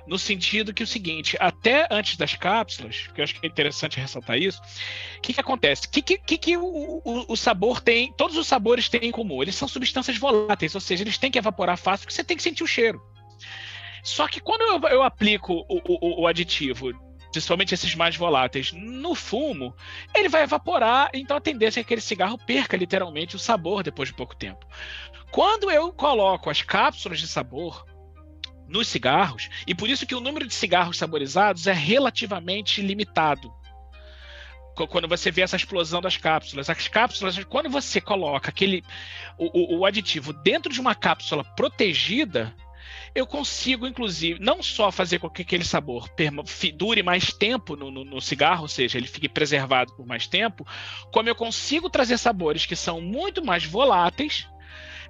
no sentido que o seguinte, até antes das cápsulas, que eu acho que é interessante ressaltar isso, o que, que acontece? O que, que, que o, o, o, sabor tem, todos os sabores têm em comum? Eles são substâncias voláteis, ou seja, eles têm que evaporar fácil, porque você tem que sentir o cheiro. Só que quando eu, eu aplico o, o, o aditivo principalmente esses mais voláteis, no fumo, ele vai evaporar, então a tendência é que aquele cigarro perca literalmente o sabor depois de pouco tempo. Quando eu coloco as cápsulas de sabor nos cigarros, e por isso que o número de cigarros saborizados é relativamente limitado. Quando você vê essa explosão das cápsulas, as cápsulas, quando você coloca aquele o, o, o aditivo dentro de uma cápsula protegida, eu consigo, inclusive, não só fazer com que aquele sabor dure mais tempo no, no, no, cigarro, ou seja, ele fique preservado por mais tempo, como eu consigo trazer sabores que são muito mais voláteis,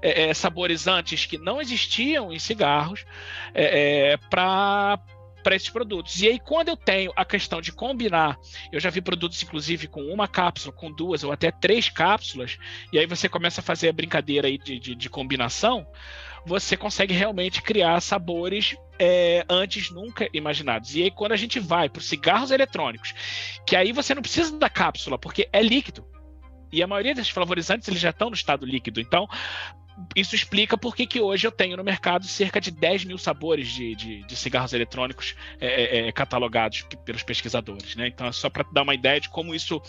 é, é, saborizantes que não existiam em cigarros, é, é para para esses produtos. E aí, quando eu tenho a questão de combinar, eu já vi produtos, inclusive, com uma cápsula, com duas ou até três cápsulas, e aí você começa a fazer a brincadeira aí de, de, de combinação você consegue realmente criar sabores é, antes nunca imaginados. E aí, quando a gente vai para os cigarros eletrônicos, que aí você não precisa da cápsula, porque é líquido. E a maioria desses flavorizantes eles já estão no estado líquido. Então, isso explica por que, hoje eu tenho no mercado cerca de 10 mil sabores de, de, de cigarros eletrônicos é, é, é catalogados pelos pesquisadores. Né? Então, é só para dar uma ideia de como isso,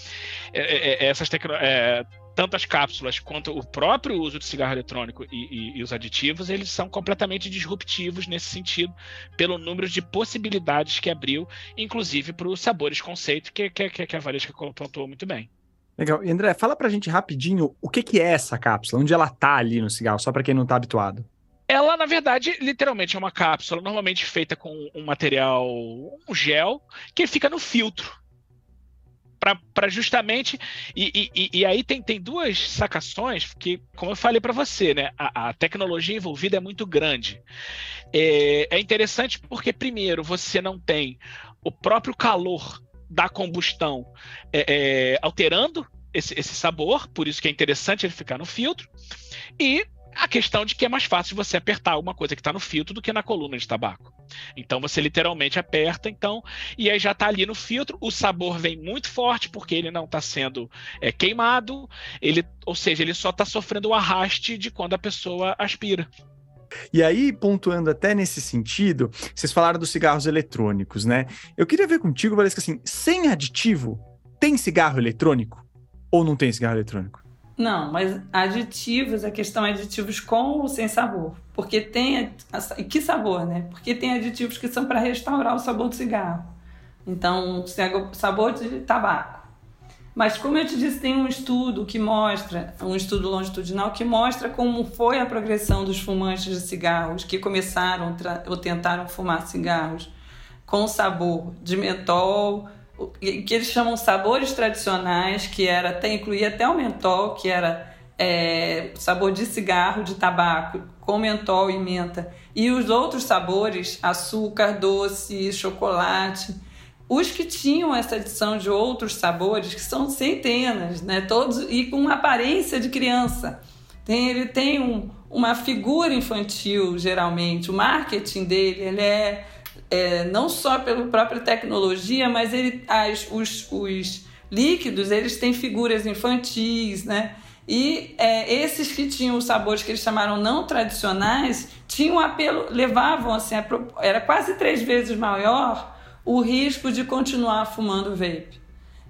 é, é, essas tecnologias tanto as cápsulas quanto o próprio uso de cigarro eletrônico e, e, e, os aditivos, eles são completamente disruptivos nesse sentido, pelo número de possibilidades que abriu, inclusive para os sabores conceito, que, que, que a Valesca pontuou muito bem. Legal. E André, fala pra gente rapidinho o que, que é essa cápsula, onde ela tá ali no cigarro, só para quem não tá habituado. Ela, na verdade, literalmente é uma cápsula, normalmente feita com um material, um gel, que fica no filtro para justamente. E, e, e, aí tem, tem duas sacações que, como eu falei para você, né, a, a, tecnologia envolvida é muito grande. É, é interessante porque, primeiro, você não tem o próprio calor da combustão é, é, alterando esse, esse sabor, por isso que é interessante ele ficar no filtro. E a questão de que é mais fácil você apertar uma coisa que está no filtro do que na coluna de tabaco. Então você literalmente aperta, então, e aí já está ali no filtro. O sabor vem muito forte porque ele não está sendo é, queimado, ele, ou seja, ele só está sofrendo o arraste de quando a pessoa aspira. E aí, pontuando até nesse sentido, vocês falaram dos cigarros eletrônicos, né? Eu queria ver contigo, Valesca, assim, sem aditivo, tem cigarro eletrônico? Ou não tem cigarro eletrônico? Não, mas aditivos, a questão é aditivos com ou sem sabor. Porque tem. E que sabor, né? Porque tem aditivos que são para restaurar o sabor do cigarro. Então, sabor de tabaco. Mas, como eu te disse, tem um estudo que mostra, um estudo longitudinal, que mostra como foi a progressão dos fumantes de cigarros que começaram ou tentaram fumar cigarros com sabor de mentol, que eles chamam sabores tradicionais, que era até incluía até o mentol, que era é, sabor de cigarro, de tabaco, com mentol e menta, e os outros sabores, açúcar, doce, chocolate. Os que tinham essa adição de outros sabores, que são centenas, né? Todos e com aparência de criança. Tem, ele tem um, uma figura infantil, geralmente. O marketing dele ele é é, não só pela própria tecnologia, mas ele, as, os, os líquidos eles têm figuras infantis, né? E é, esses que tinham os sabores que eles chamaram não tradicionais tinham apelo, levavam assim, a, era quase três vezes maior o risco de continuar fumando vape,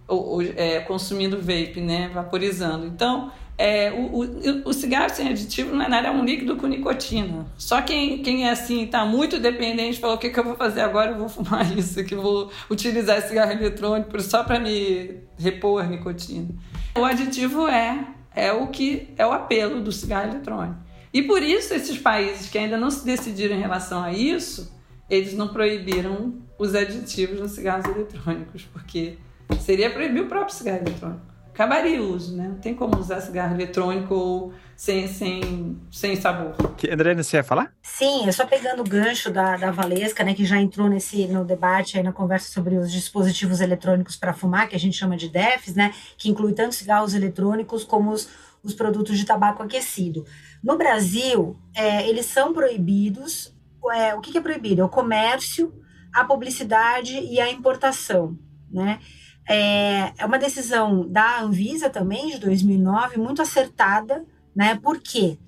ou, ou é, consumindo vape, né, vaporizando. Então, é, o, o, o, cigarro sem aditivo não é nada, é um líquido com nicotina. Só quem, quem é assim, está muito dependente, falou: o que, que eu vou fazer agora? Eu vou fumar isso, que vou utilizar esse cigarro eletrônico só para me repor nicotina. O aditivo é, é o que é o apelo do cigarro eletrônico. E por isso, esses países que ainda não se decidiram em relação a isso, eles não proibiram os aditivos nos cigarros eletrônicos, porque seria proibir o próprio cigarro eletrônico acabaria o uso, né? Não tem como usar cigarro eletrônico ou sem, sem, sem sabor. Que, André, você ia falar? Sim, eu só pegando o gancho da, da Valesca, né, que já entrou nesse, no debate aí na conversa sobre os dispositivos eletrônicos para fumar, que a gente chama de DEFs, né, que inclui tanto cigarros eletrônicos como os, os produtos de tabaco aquecido. No Brasil, é, eles são proibidos. É, o que, que é proibido? É o comércio, a publicidade e a importação, né? É, é uma decisão da Anvisa também, de 2009, muito acertada, né? Por quê?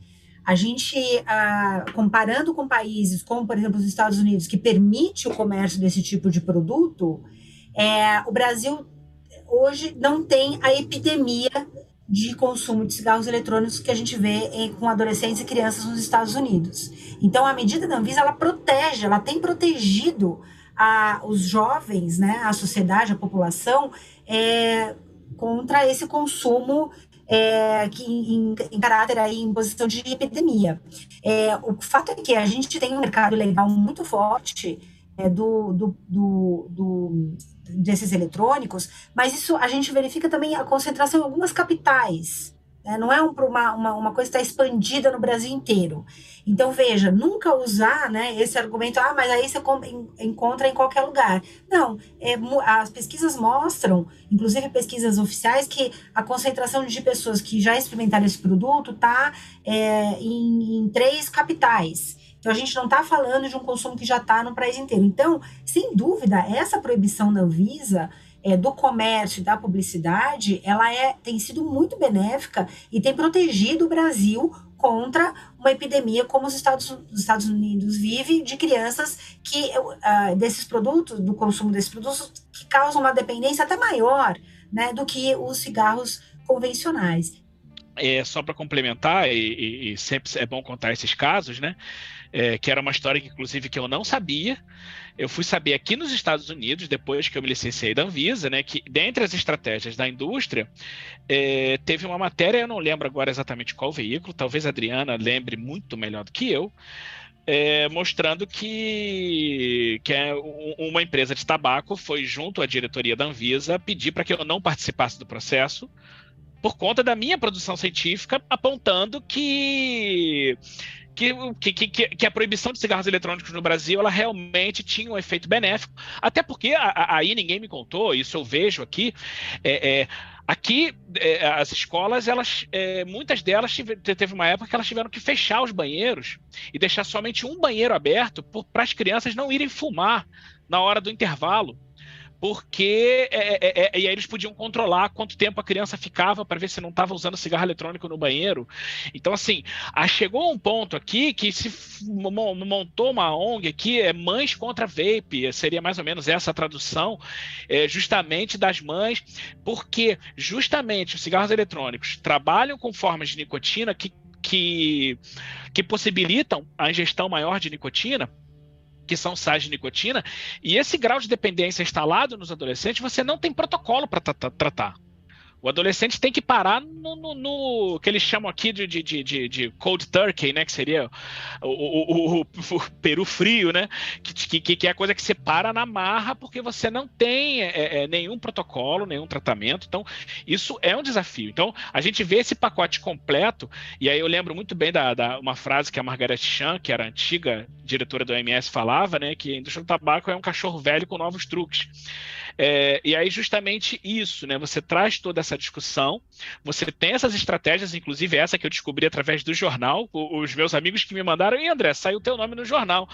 A gente, ah, comparando com países como, por exemplo, os Estados Unidos, que permite o comércio desse tipo de produto, é, o Brasil hoje não tem a epidemia de consumo de cigarros eletrônicos que a gente vê em, com adolescentes e crianças nos Estados Unidos. Então, a medida da Anvisa, ela protege, ela tem protegido a, os jovens, né, a sociedade, a população, é, contra esse consumo é, que em, em, caráter aí, em posição de epidemia. É, o fato é que a gente tem um mercado legal muito forte é, do, do, do, do, desses eletrônicos, mas isso a gente verifica também a concentração em algumas capitais. Né? Não é um, uma, uma, uma coisa que está expandida no Brasil inteiro. Então, veja, nunca usar né, esse argumento, ah, mas aí você encontra em qualquer lugar. Não, é, as pesquisas mostram, inclusive pesquisas oficiais, que a concentração de pessoas que já experimentaram esse produto está é, em, em três capitais. Então, a gente não está falando de um consumo que já está no país inteiro. Então, sem dúvida, essa proibição da Anvisa é, do comércio e da publicidade, ela é, tem sido muito benéfica e tem protegido o Brasil contra uma epidemia como os Estados, os Estados Unidos vive de crianças que uh, desses produtos, do consumo desses produtos, que causam uma dependência até maior né, do que os cigarros convencionais. É, só para complementar, e, e, e, sempre é bom contar esses casos, né? É, que era uma história que, inclusive, que eu não sabia, eu fui saber aqui nos Estados Unidos, depois que eu me licenciei da Anvisa, né, que dentre as estratégias da indústria, é, teve uma matéria, eu não lembro agora exatamente qual veículo, talvez a Adriana lembre muito melhor do que eu, é, mostrando que, que é uma empresa de tabaco foi junto à diretoria da Anvisa pedir para que eu não participasse do processo por conta da minha produção científica, apontando que que, que, que, que, a proibição de cigarros eletrônicos no Brasil ela realmente tinha um efeito benéfico, até porque aí ninguém me contou, isso eu vejo aqui, é, é, aqui é, as escolas, elas, é, muitas delas tive, teve uma época que elas tiveram que fechar os banheiros e deixar somente um banheiro aberto para as crianças não irem fumar na hora do intervalo porque é, é, é, e aí eles podiam controlar quanto tempo a criança ficava para ver se não estava usando cigarro eletrônico no banheiro. Então, assim, chegou um ponto aqui que se montou uma ONG aqui, é Mães contra Vape, seria mais ou menos essa a tradução, é, justamente das mães, porque justamente os cigarros eletrônicos trabalham com formas de nicotina que, que, que possibilitam a ingestão maior de nicotina que são sais de nicotina, e esse grau de dependência instalado nos adolescentes, você não tem protocolo para tratar. O adolescente tem que parar no, no, no que eles chamam aqui de, de, de, de, cold turkey, né? Que seria o, o, o, o peru frio, né? Que, que, que, é a coisa que você para na marra porque você não tem é, é, nenhum protocolo, nenhum tratamento. Então, isso é um desafio. Então, a gente vê esse pacote completo, e aí eu lembro muito bem da, da uma frase que a Margaret Chan, que era antiga diretora do OMS, falava, né? Que a indústria do tabaco é um cachorro velho com novos truques. É, e aí, justamente isso, né? Você traz toda essa discussão, você tem essas estratégias, inclusive essa que eu descobri através do jornal, os meus amigos que me mandaram, e André, saiu teu nome no jornal.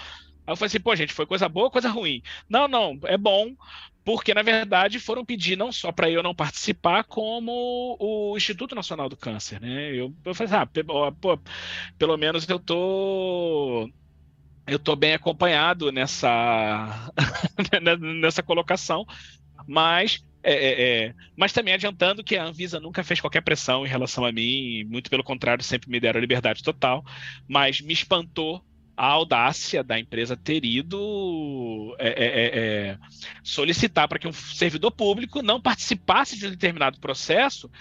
Aí eu falei assim, pô, gente, foi coisa boa ou coisa ruim? Não, não, é bom, porque na verdade foram pedir não só para eu não participar, como o Instituto Nacional do Câncer, né? Eu, eu falei, ah, pô, pelo menos eu tô eu estou bem acompanhado nessa, nessa colocação, mas é, é, é, mas também adiantando que a Anvisa nunca fez qualquer pressão em relação a mim, muito pelo contrário, sempre me deram liberdade total, mas me espantou a audácia da empresa ter ido é, é, é, solicitar para que um servidor público não participasse de um determinado processo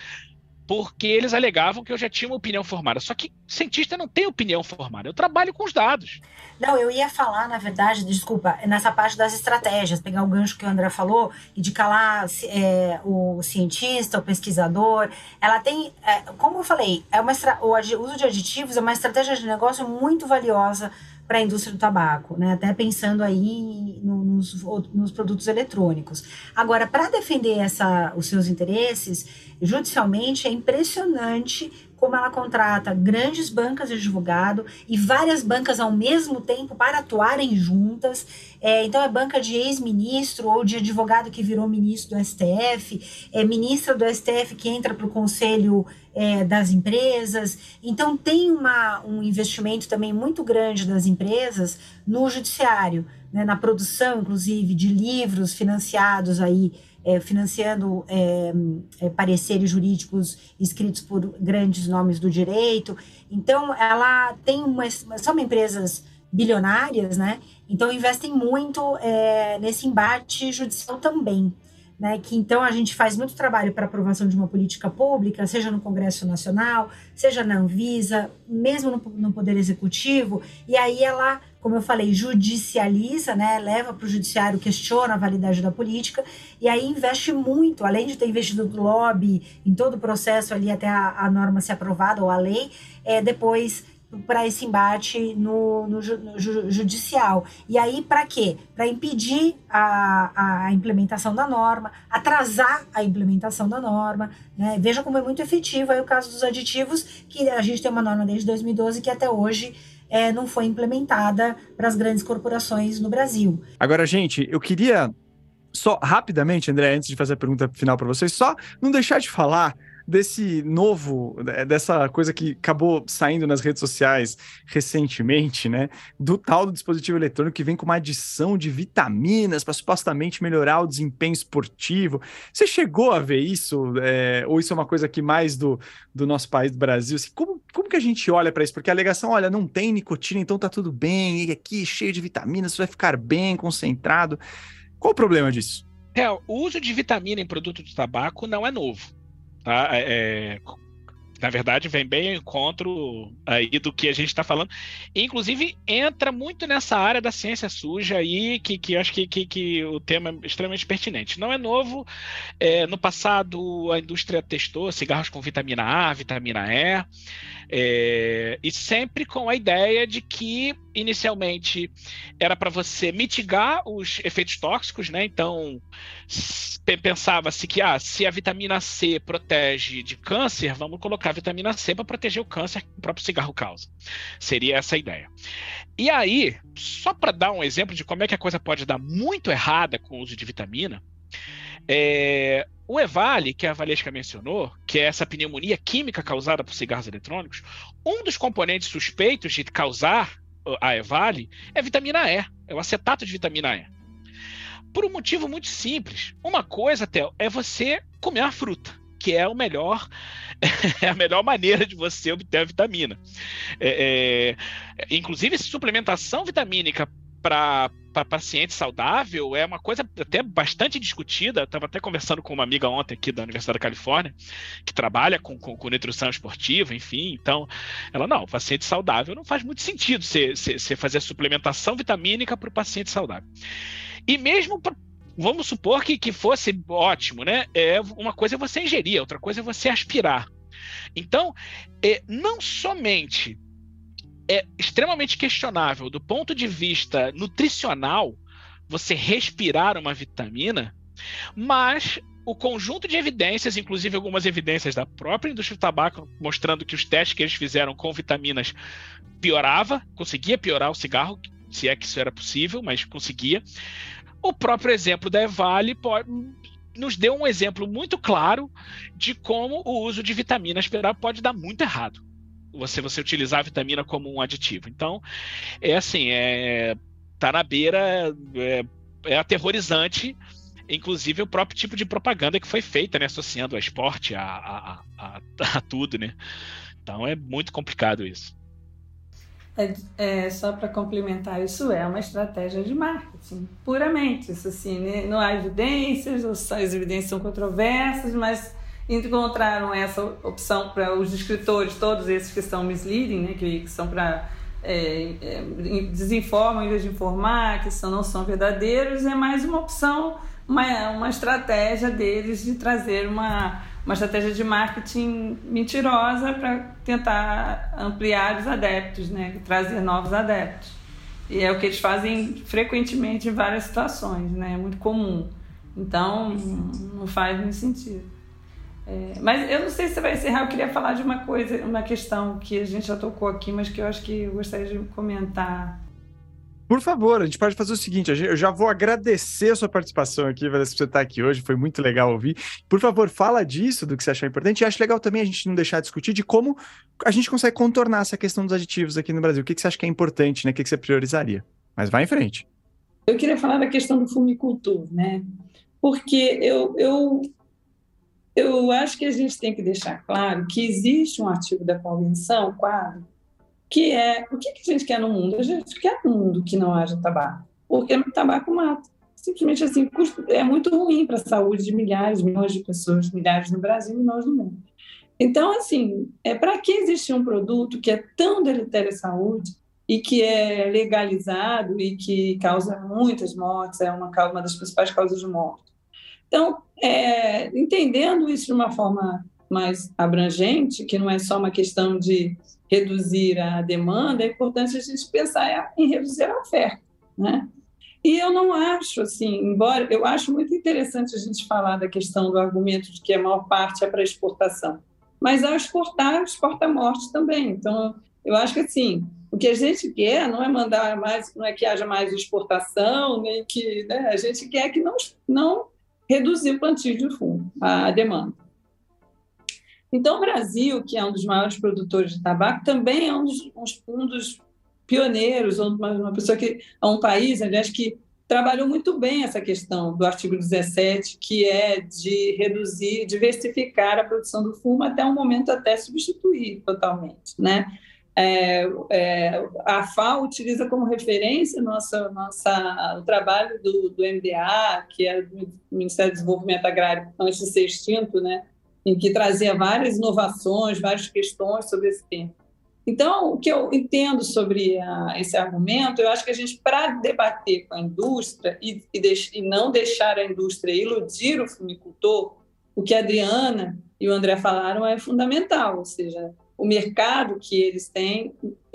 porque eles alegavam que eu já tinha uma opinião formada. Só que cientista não tem opinião formada, eu trabalho com os dados. Não, eu ia falar, na verdade, desculpa, nessa parte das estratégias, pegar o gancho que o André falou e de calar é, o cientista, o pesquisador. Ela tem, é, como eu falei, é uma o uso de aditivos é uma estratégia de negócio muito valiosa para a indústria do tabaco, né? até pensando aí nos, nos produtos eletrônicos. Agora, para defender essa, os seus interesses, judicialmente é impressionante como ela contrata grandes bancas de advogado e várias bancas ao mesmo tempo para atuarem juntas. É, então, é banca de ex-ministro ou de advogado que virou ministro do STF, é ministra do STF que entra para o conselho é, das empresas. Então, tem uma, um investimento também muito grande das empresas no judiciário, né, na produção, inclusive, de livros financiados aí é, financiando é, é, pareceres jurídicos escritos por grandes nomes do direito. Então, ela tem uma. São empresas bilionárias, né? Então, investem muito é, nesse embate judicial também. Né, que então a gente faz muito trabalho para aprovação de uma política pública, seja no Congresso Nacional, seja na Anvisa, mesmo no, no Poder Executivo, e aí ela como eu falei, judicializa, né, leva para o judiciário, questiona a validade da política, e aí investe muito, além de ter investido no lobby, em todo o processo ali até a, a norma ser aprovada ou a lei, é, depois para esse embate no, no, no judicial. E aí, para quê? Para impedir a, a implementação da norma, atrasar a implementação da norma. Né? Veja como é muito efetivo aí o caso dos aditivos, que a gente tem uma norma desde 2012 que até hoje é, não foi implementada para as grandes corporações no Brasil. Agora, gente, eu queria só rapidamente, André, antes de fazer a pergunta final para vocês, só não deixar de falar desse novo, né, dessa coisa que acabou saindo nas redes sociais recentemente, né? Do tal do dispositivo eletrônico que vem com uma adição de vitaminas para supostamente melhorar o desempenho esportivo. Você chegou a ver isso? É, ou isso é uma coisa que mais do, do nosso país, do Brasil? Assim, como, como que a gente olha para isso? Porque a alegação, olha, não tem nicotina, então tá tudo bem, e aqui cheio de vitaminas, você vai ficar bem concentrado. Qual o problema disso? É, o uso de vitamina em produto de tabaco não é novo. Tá? É, é na verdade, vem bem ao encontro aí do que a gente está falando. Inclusive, entra muito nessa área da ciência suja aí, que, que acho que, que, que o tema é extremamente pertinente. Não é novo. É, no passado, a indústria testou cigarros com vitamina A, vitamina E. É, e sempre com a ideia de que inicialmente era para você mitigar os efeitos tóxicos, né? Então pensava-se que ah, se a vitamina C protege de câncer, vamos colocar a vitamina C para proteger o câncer que o próprio cigarro causa. Seria essa a ideia. E aí, só para dar um exemplo de como é que a coisa pode dar muito errada com o uso de vitamina, é, o EVALI, que a Valesca mencionou, que é essa pneumonia química causada por cigarros eletrônicos, um dos componentes suspeitos de causar a EVALI é vitamina E, é o acetato de vitamina E. Por um motivo muito simples. Uma coisa, Theo, é você comer a fruta, que é o melhor, é a melhor maneira de você obter a vitamina. É, é, inclusive, suplementação vitamínica para paciente saudável é uma coisa até bastante discutida. Estava até conversando com uma amiga ontem aqui da Universidade da Califórnia, que trabalha com, com, com nutrição esportiva, enfim. Então, ela, não, paciente saudável não faz muito sentido você, fazer suplementação vitamínica para o paciente saudável. E mesmo vamos supor que, que fosse ótimo, né? É, uma coisa é você ingerir, outra coisa é você aspirar. Então, é, não somente é extremamente questionável do ponto de vista nutricional você respirar uma vitamina, mas o conjunto de evidências, inclusive algumas evidências da própria indústria do tabaco, mostrando que os testes que eles fizeram com vitaminas piorava, conseguia piorar o cigarro, se é que isso era possível, mas conseguia. O próprio exemplo da Evale pode, nos deu um exemplo muito claro de como o uso de vitaminas pode dar muito errado você você utilizar a vitamina como um aditivo. Então, é assim, é tá na beira, é, é aterrorizante, inclusive o próprio tipo de propaganda que foi feita, né, associando a esporte a, a, a, a tudo, né? Então é muito complicado isso. É, é, só para complementar, isso é uma estratégia de marketing, puramente. Isso assim, né? não há evidências, as evidências são controversas, mas encontraram essa opção para os escritores, todos esses que são misleading, né, que, que são para é, é, desinformam em vez de informar, que são, não são verdadeiros, é mais uma opção, uma, uma estratégia deles de trazer uma, uma estratégia de marketing mentirosa para tentar ampliar os adeptos, né, trazer novos adeptos. E é o que eles fazem frequentemente em várias situações, né, é muito comum. Então, não faz muito sentido. É, mas eu não sei se vai encerrar, eu queria falar de uma coisa, uma questão que a gente já tocou aqui, mas que eu acho que eu gostaria de comentar. Por favor, a gente pode fazer o seguinte: eu já vou agradecer a sua participação aqui, por você estar aqui hoje, foi muito legal ouvir. Por favor, fala disso, do que você achou importante. E acho legal também a gente não deixar de discutir de como a gente consegue contornar essa questão dos aditivos aqui no Brasil. O que, que você acha que é importante, né? O que, que você priorizaria? Mas vai em frente. Eu queria falar da questão do fumicultor, né? Porque eu, eu eu acho que a gente tem que deixar claro que existe um artigo da Convenção, quadro, que é o que, a gente quer no mundo? A gente quer um mundo que não haja tabaco, porque o tabaco mata. Simplesmente assim, é muito ruim para a saúde de milhares, milhões de pessoas, milhares no Brasil e milhões no mundo. Então, assim, é para que existe um produto que é tão deletério à saúde e que é legalizado e que causa muitas mortes, é uma, uma das principais causas de morte? Então, é, entendendo isso de uma forma mais abrangente, que não é só uma questão de reduzir a demanda, é importante a gente pensar em reduzir a oferta, né? E eu não acho, assim, embora eu acho muito interessante a gente falar da questão do argumento de que a maior parte é para exportação, mas ao exportar, exporta a morte também. Então, eu acho que, assim, o que a gente quer não é mandar mais, não é que haja mais exportação, nem que, né? A gente quer que não, não reduzir o plantio de fumo, a demanda. Então, o Brasil, que é um dos maiores produtores de tabaco, também é um dos, um dos pioneiros, uma, uma pessoa que é um país, aliás, que trabalhou muito bem essa questão do artigo 17, que é de reduzir, diversificar a produção do fumo até um momento até substituir totalmente, né? É, é, a FAO utiliza como referência nossa, nossa, o trabalho do, do MDA, que é do Ministério do Desenvolvimento Agrário, antes de ser extinto, né, em que trazia várias inovações, várias questões sobre esse tema. Então, o que eu entendo sobre a, esse argumento, eu acho que a gente, para debater com a indústria e, e, deix, e, não deixar a indústria iludir o fumicultor, o que a Adriana e o André falaram é fundamental, ou seja, o mercado que eles têm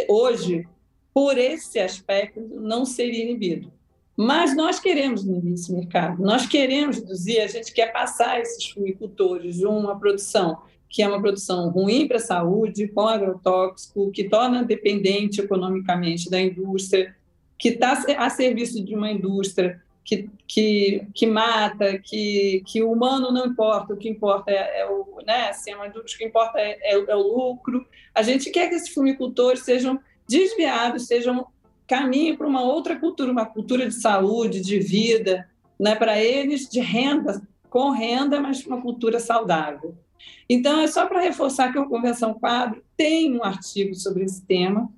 hoje, por esse aspecto, não seria inibido. Mas nós queremos inibir esse mercado, nós queremos reduzir, a gente quer passar esses fumicultores de uma produção que é uma produção ruim para a saúde, com agrotóxico, que torna dependente economicamente da indústria, que está a serviço de uma indústria que, que, que mata, que, que o humano não importa, o que importa é, é o, né, assim, indústria que importa é, é, é, o lucro. A gente quer que esses fumicultores sejam desviados, sejam caminhem para uma outra cultura, uma cultura de saúde, de vida, né, para eles de renda, com renda, mas uma cultura saudável. Então, é só para reforçar que a Convenção Quadro tem um artigo sobre esse tema.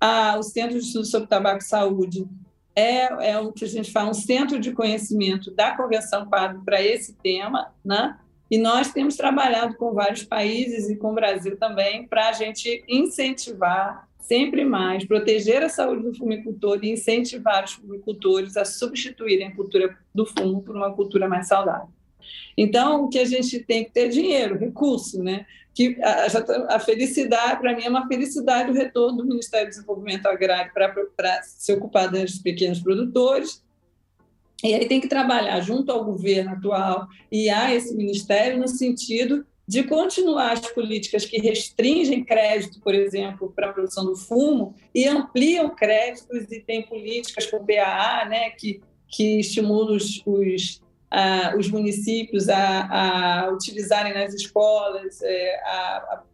Ah, o Centro de Estudos sobre Tabaco e Saúde é, é o que a gente fala, um centro de conhecimento da Convenção Quadro para esse tema, né? E nós temos trabalhado com vários países e com o Brasil também para a gente incentivar sempre mais, proteger a saúde do fumicultor e incentivar os fumicultores a substituírem a cultura do fumo por uma cultura mais saudável. Então, o que a gente tem que ter é dinheiro, recurso, né? Que a, a felicidade, para mim, é uma felicidade o retorno do Ministério do Desenvolvimento Agrário para se ocupar dos pequenos produtores. E aí tem que trabalhar junto ao governo atual e a esse ministério no sentido de continuar as políticas que restringem crédito, por exemplo, para a produção do fumo e ampliam créditos e tem políticas com o PAA, né, que, que estimulam os, os ah, os municípios a, a, utilizarem nas escolas é, a, a,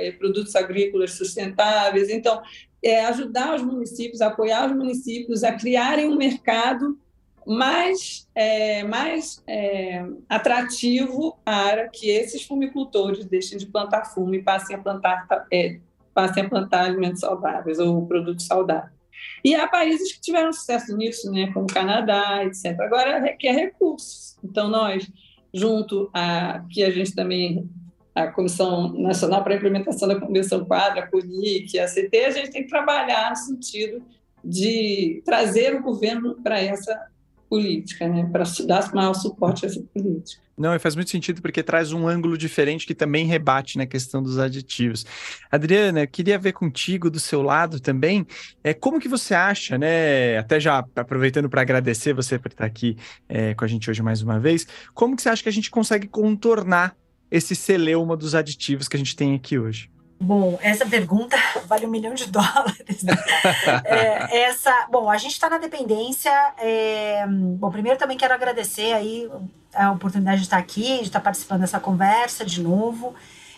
é, produtos agrícolas sustentáveis. Então, é, ajudar os municípios, apoiar os municípios a criarem um mercado mais, é, mais é, atrativo para que esses fumicultores deixem de plantar fumo e passem a plantar, é, passem a plantar alimentos saudáveis ou produtos saudáveis. E há países que tiveram sucesso nisso, né, como Canadá, etc. Agora requer recursos. Então, nós, junto a que a gente também, a Comissão Nacional para a Implementação da Convenção Quadra, a CONIC, a CT, a gente tem que trabalhar no sentido de trazer o governo para essa política, né, para dar maior suporte a essa política. Não, faz muito sentido porque traz um ângulo diferente que também rebate na né, questão dos aditivos. Adriana, queria ver contigo do seu lado também, é como que você acha, né? Até já aproveitando para agradecer você por estar aqui é, com a gente hoje mais uma vez, como que você acha que a gente consegue contornar esse celeuma dos aditivos que a gente tem aqui hoje? Bom, essa pergunta vale um milhão de dólares. Né? é, essa, bom, a gente está na dependência. É, bom, primeiro também quero agradecer aí a oportunidade de estar aqui, de estar participando dessa conversa de novo.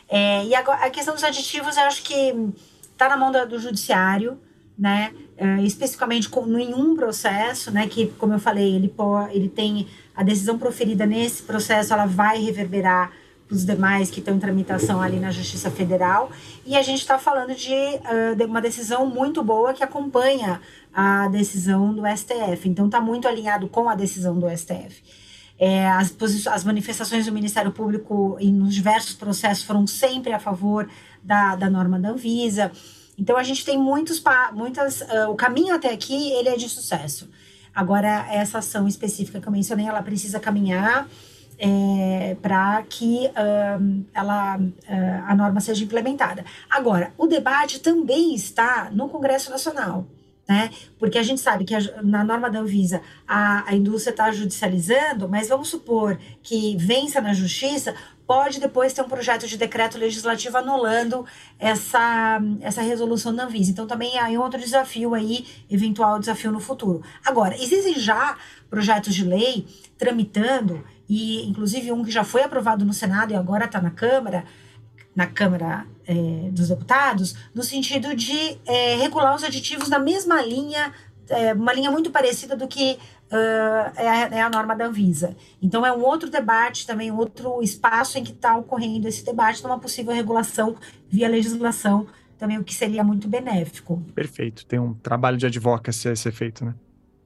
É, e agora, a questão dos aditivos, eu acho que está na mão do, do judiciário, né? É, especificamente com, em um processo, né? Que, como eu falei, ele, ele tem a decisão proferida nesse processo, ela vai reverberar os demais que estão em tramitação ali na Justiça Federal. E a gente está falando de, uh, de, uma decisão muito boa que acompanha a decisão do STF. Então, está muito alinhado com a decisão do STF. É, as, as manifestações do Ministério Público em, nos diversos processos foram sempre a favor da, da norma da Anvisa. Então, a gente tem muitos, muitas. Uh, o caminho até aqui ele é de sucesso. Agora, essa ação específica que eu mencionei, ela precisa caminhar é, para que ela, uh, a norma seja implementada. Agora, o debate também está no Congresso Nacional. Né? Porque a gente sabe que a, na norma da Anvisa a, a indústria está judicializando, mas vamos supor que vença na justiça, pode depois ter um projeto de decreto legislativo anulando essa, essa resolução da Anvisa. Então também há outro desafio aí, eventual desafio no futuro. Agora, existem já projetos de lei tramitando e inclusive um que já foi aprovado no Senado e agora está na Câmara, na Câmara é, dos Deputados, no sentido de é, regular os aditivos na mesma linha, é, uma linha muito parecida do que uh, é, a, é, a, norma da Anvisa. Então é um outro debate, também outro espaço em que está ocorrendo esse debate de uma possível regulação via legislação, também o que seria muito benéfico. Perfeito, tem um trabalho de advocacy a ser feito, né?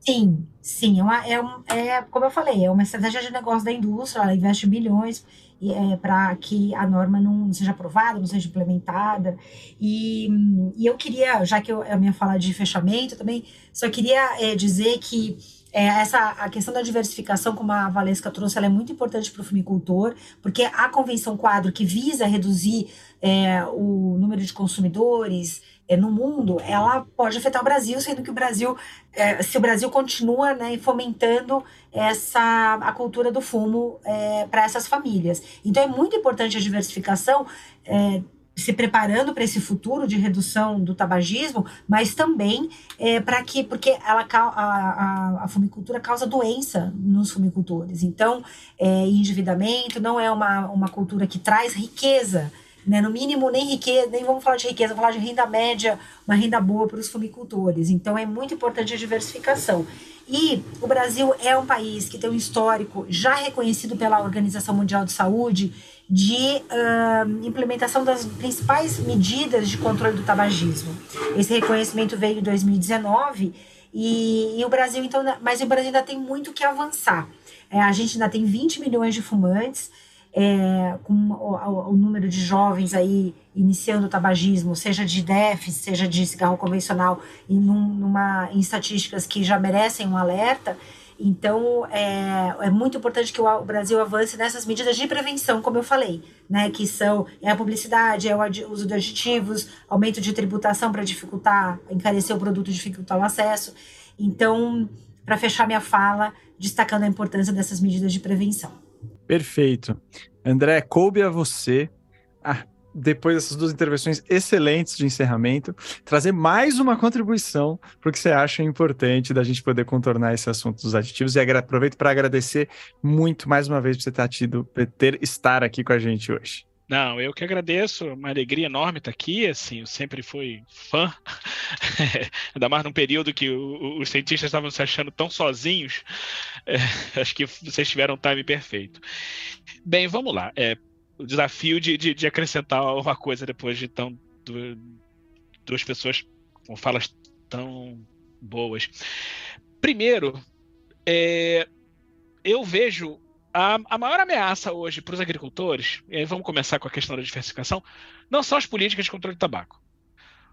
Sim, sim, é, uma, é, um, é como eu falei, é uma estratégia de negócio da indústria, ela investe bilhões é, para que a norma não seja aprovada, não seja implementada. E, e eu queria, já que eu, a minha fala de fechamento também, só queria é, dizer que é, essa a questão da diversificação, como a Valesca trouxe, ela é muito importante para o fumicultor, porque a Convenção Quadro, que visa reduzir é, o número de consumidores, no mundo, ela pode afetar o Brasil, sendo que o Brasil, é, se o Brasil continua né, fomentando essa a cultura do fumo é, para essas famílias. Então é muito importante a diversificação. É, se preparando para esse futuro de redução do tabagismo, mas também é, para que, porque ela, a, a, a, fumicultura causa doença nos fumicultores. Então, é, endividamento não é uma, uma cultura que traz riqueza né? No mínimo, nem riqueza, nem vamos falar de riqueza, vamos falar de renda média, uma renda boa para os fumicultores. Então, é muito importante a diversificação. E o Brasil é um país que tem um histórico já reconhecido pela Organização Mundial de Saúde de uh, implementação das principais medidas de controle do tabagismo. Esse reconhecimento veio em 2019 e, e o Brasil, então, mas o Brasil ainda tem muito que avançar. É, a gente ainda tem 20 milhões de fumantes, é, com o, o, número de jovens aí iniciando o tabagismo, seja de DEF, seja de cigarro convencional, e num, numa, em estatísticas que já merecem um alerta. Então, é, é muito importante que o, Brasil avance nessas medidas de prevenção, como eu falei, né, que são é a publicidade, é o uso de aditivos, aumento de tributação para dificultar, encarecer o produto, dificultar o acesso. Então, para fechar minha fala, destacando a importância dessas medidas de prevenção. Perfeito. André, coube a você, ah, depois dessas duas intervenções excelentes de encerramento, trazer mais uma contribuição para o que você acha importante da gente poder contornar esse assunto dos aditivos. E aproveito para agradecer muito mais uma vez por você ter tido, ter estar aqui com a gente hoje. Não, eu que agradeço, uma alegria enorme estar aqui, assim, eu sempre fui fã, ainda mais num período que os cientistas estavam se achando tão sozinhos, é, acho que vocês tiveram o time perfeito. Bem, vamos lá, é, o desafio de, de, de acrescentar uma coisa depois de tão, duas pessoas com falas tão boas. Primeiro, é, eu vejo a, a maior ameaça hoje para os agricultores, e aí vamos começar com a questão da diversificação, não são as políticas de controle de tabaco.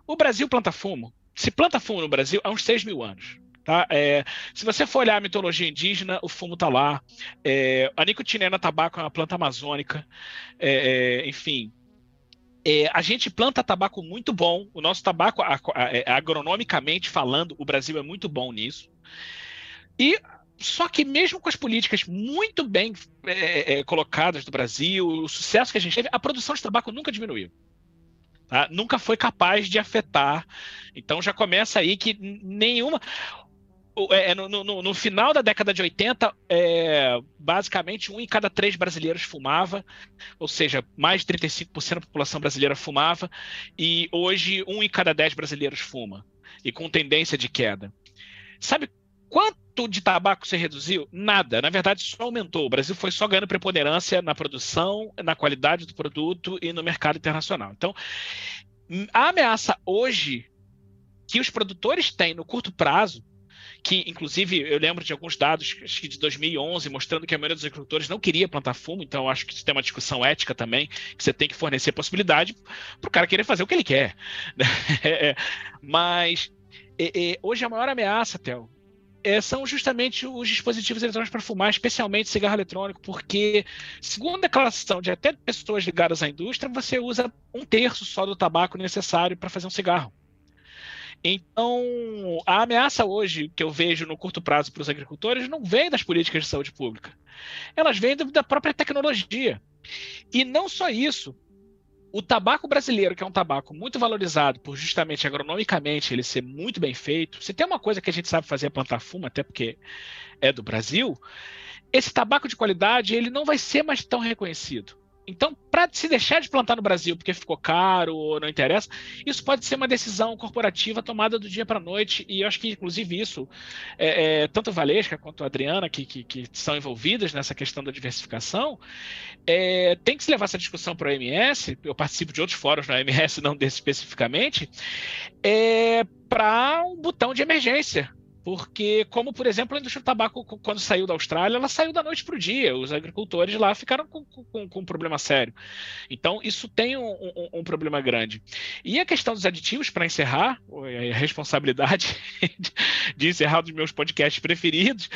O Brasil planta fumo. Se planta fumo no Brasil há uns 6 mil anos. Tá? É, se você for olhar a mitologia indígena, o fumo está lá. É, a nicotinena tabaco é uma planta amazônica. É, é enfim, é, a gente planta tabaco muito bom. O nosso tabaco, é, agronomicamente falando, o Brasil é muito bom nisso. E só que mesmo com as políticas muito bem é, é, colocadas do Brasil, o sucesso que a gente teve, a produção de tabaco nunca diminuiu. Tá? Nunca foi capaz de afetar. Então já começa aí que nenhuma. É, é, no, no, no, final da década de 80, é, basicamente um em cada três brasileiros fumava, ou seja, mais de 35% da população brasileira fumava, e hoje um em cada dez brasileiros fuma, e com tendência de queda. Sabe Quanto de tabaco se reduziu? Nada. Na verdade, só aumentou. O Brasil foi só ganhando preponderância na produção, na qualidade do produto e no mercado internacional. Então, a ameaça hoje que os produtores têm no curto prazo, que inclusive eu lembro de alguns dados acho que de 2011 mostrando que a maioria dos agricultores não queria plantar fumo, então acho que isso tem uma discussão ética também, que você tem que fornecer possibilidade para o cara querer fazer o que ele quer. É, é, mas é, é, hoje a maior ameaça, Théo, é, são justamente os dispositivos eletrônicos para fumar, especialmente cigarro eletrônico, porque, segundo a declaração de até pessoas ligadas à indústria, você usa um terço só do tabaco necessário para fazer um cigarro. Então, a ameaça hoje que eu vejo no curto prazo para os agricultores não vem das políticas de saúde pública, elas vêm da própria tecnologia. E não só isso, o tabaco brasileiro, que é um tabaco muito valorizado por justamente agronomicamente ele ser muito bem feito, se tem uma coisa que a gente sabe fazer é plantar fumo, até porque é do Brasil, esse tabaco de qualidade ele não vai ser mais tão reconhecido. Então, para se deixar de plantar no Brasil porque ficou caro ou não interessa, isso pode ser uma decisão corporativa tomada do dia para a noite. E eu acho que, inclusive, isso, é, é, tanto a Valesca quanto a Adriana, que, que, que, são envolvidas nessa questão da diversificação, é, tem que se levar essa discussão para o OMS. Eu participo de outros fóruns na OMS, não desse especificamente, é, para um botão de emergência porque, como por exemplo, a indústria do tabaco, quando saiu da Austrália, ela saiu da noite para o dia. Os agricultores lá ficaram com, com, com, um problema sério. Então, isso tem um, um, um problema grande. E a questão dos aditivos, para encerrar, a responsabilidade de encerrar dos meus podcasts preferidos,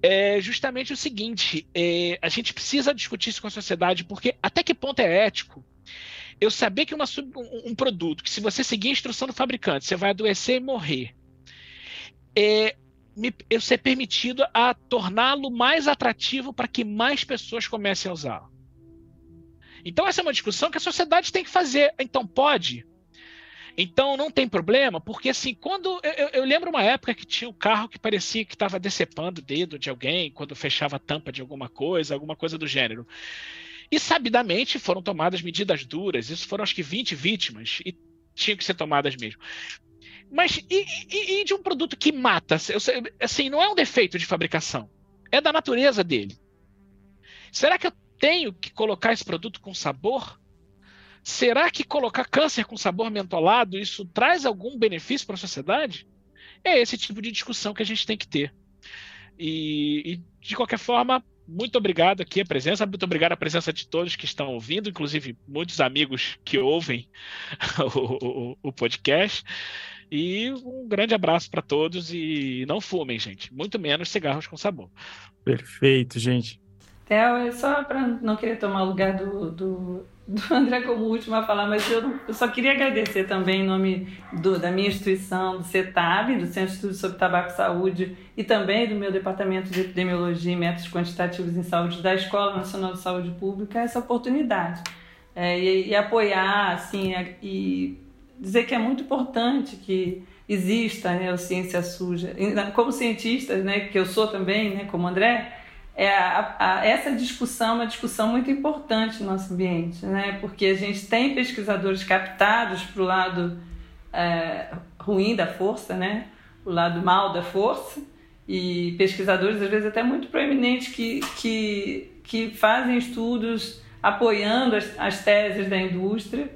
é justamente o seguinte: é, a gente precisa discutir isso com a sociedade, porque até que ponto é ético eu saber que uma, um, um produto, que se você seguir a instrução do fabricante, você vai adoecer e morrer é, me, eu ser permitido a torná-lo mais atrativo para que mais pessoas comecem a usá-lo. Então, essa é uma discussão que a sociedade tem que fazer. Então, pode? Então, não tem problema, porque assim, quando. Eu, eu lembro uma época que tinha um carro que parecia que estava decepando o dedo de alguém quando fechava a tampa de alguma coisa, alguma coisa do gênero. E sabidamente foram tomadas medidas duras, isso foram acho que 20 vítimas, e tinham que ser tomadas mesmo. Mas e, e, e de um produto que mata? Assim, não é um defeito de fabricação. É da natureza dele. Será que eu tenho que colocar esse produto com sabor? Será que colocar câncer com sabor mentolado isso traz algum benefício para a sociedade? É esse tipo de discussão que a gente tem que ter. E, e, de qualquer forma, muito obrigado aqui a presença, muito obrigado a presença de todos que estão ouvindo, inclusive muitos amigos que ouvem o, o, o podcast. E um grande abraço para todos e não fumem, gente. Muito menos cigarros com sabor. Perfeito, gente. Theo, é só para não querer tomar o lugar do, do, do, André como último a falar, mas eu, eu só queria agradecer também em nome do, da minha instituição, do CETAB, do Centro de Estudos sobre Tabaco e Saúde, e também do meu Departamento de Epidemiologia e Métodos Quantitativos em Saúde da Escola Nacional de Saúde Pública, essa oportunidade. É, e, e, apoiar, assim, e dizer que é muito importante que exista né, a ciência suja. Como cientistas, né, que eu sou também, né, como André, é a, a, essa discussão é uma discussão muito importante no nosso ambiente, né, porque a gente tem pesquisadores captados para o lado é, ruim da força, né, o lado mal da força, e pesquisadores, às vezes até muito proeminentes, que, que, que fazem estudos apoiando as, as teses da indústria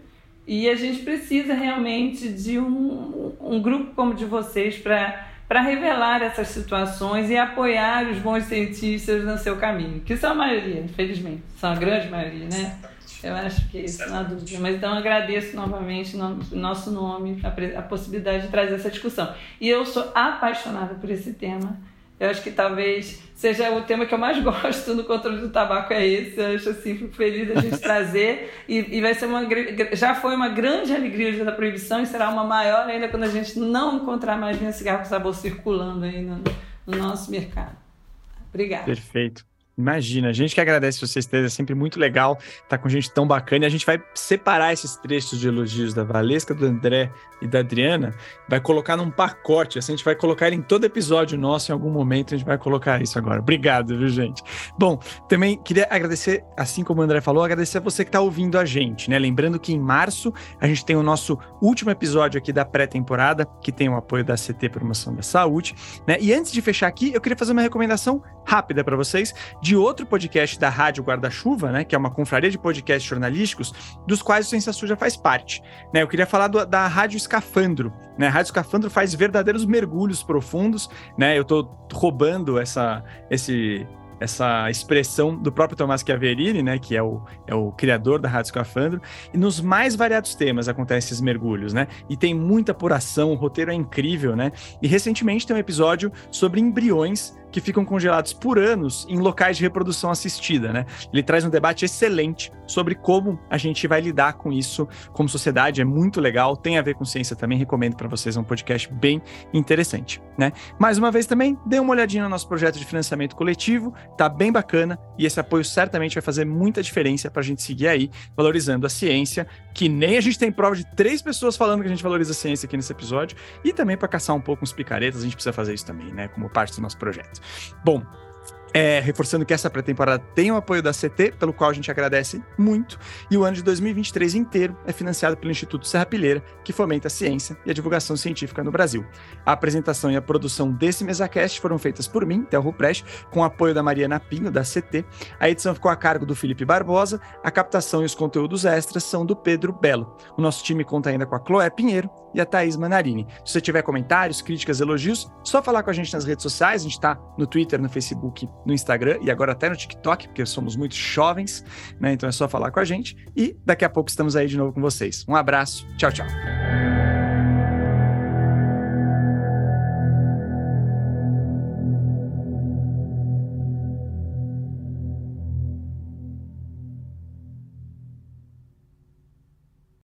e a gente precisa realmente de um, um grupo como de vocês para revelar essas situações e apoiar os bons cientistas no seu caminho, que são a maioria, infelizmente, são a grande maioria, né? Eu acho que isso não há dúvida. Mas então agradeço novamente no nosso nome a, a possibilidade de trazer essa discussão. E eu sou apaixonada por esse tema eu acho que talvez seja o tema que eu mais gosto no controle do tabaco é esse. Eu acho assim, fico feliz da gente trazer e, e vai ser uma já foi uma grande alegria o dia da proibição e será uma maior ainda quando a gente não encontrar mais nenhum cigarro com sabor circulando aí no, no nosso mercado. Obrigada. Perfeito. Imagina, a gente que agradece vocês terem, é sempre muito legal estar tá com gente tão bacana. E a gente vai separar esses trechos de elogios da Valesca, do André e da Adriana, vai colocar num pacote, assim, a gente vai colocar em todo episódio nosso, em algum momento a gente vai colocar isso agora. Obrigado, viu, gente? Bom, também queria agradecer, assim como o André falou, agradecer a você que está ouvindo a gente, né? Lembrando que em março a gente tem o nosso último episódio aqui da pré-temporada, que tem o apoio da CT Promoção da Saúde, né? E antes de fechar aqui, eu queria fazer uma recomendação rápida para vocês de outro podcast da Rádio Guarda-Chuva, né, que é uma confraria de podcasts jornalísticos, dos quais o Ciência Suja faz parte. Né, eu queria falar do, da Rádio Escafandro. Né, a Rádio Escafandro faz verdadeiros mergulhos profundos. Né, eu estou roubando essa, esse essa expressão do próprio Tomás Chiaverini, né, que é o, é o criador da Rádio Escafandro, e nos mais variados temas acontecem esses mergulhos, né, e tem muita apuração, o roteiro é incrível, né, e recentemente tem um episódio sobre embriões que ficam congelados por anos em locais de reprodução assistida, né? Ele traz um debate excelente sobre como a gente vai lidar com isso como sociedade, é muito legal, tem a ver com ciência também, recomendo para vocês, é um podcast bem interessante, né? Mais uma vez também, dê uma olhadinha no nosso projeto de financiamento coletivo, tá bem bacana e esse apoio certamente vai fazer muita diferença para a gente seguir aí valorizando a ciência, que nem a gente tem prova de três pessoas falando que a gente valoriza a ciência aqui nesse episódio, e também para caçar um pouco uns picaretas, a gente precisa fazer isso também, né? Como parte do nosso projeto. Bom, é, reforçando que essa pré-temporada tem o apoio da CT, pelo qual a gente agradece muito, e o ano de 2023 inteiro é financiado pelo Instituto Serra Pilheira, que fomenta a ciência e a divulgação científica no Brasil. A apresentação e a produção desse MesaCast foram feitas por mim, Theo Ruprecht, com o apoio da Mariana Pinho, da CT. A edição ficou a cargo do Felipe Barbosa, a captação e os conteúdos extras são do Pedro Belo. O nosso time conta ainda com a Chloé Pinheiro, e a Thaís Manarini. Se você tiver comentários, críticas, elogios, só falar com a gente nas redes sociais. A gente está no Twitter, no Facebook, no Instagram e agora até no TikTok, porque somos muito jovens, né? Então é só falar com a gente. E daqui a pouco estamos aí de novo com vocês. Um abraço, tchau, tchau.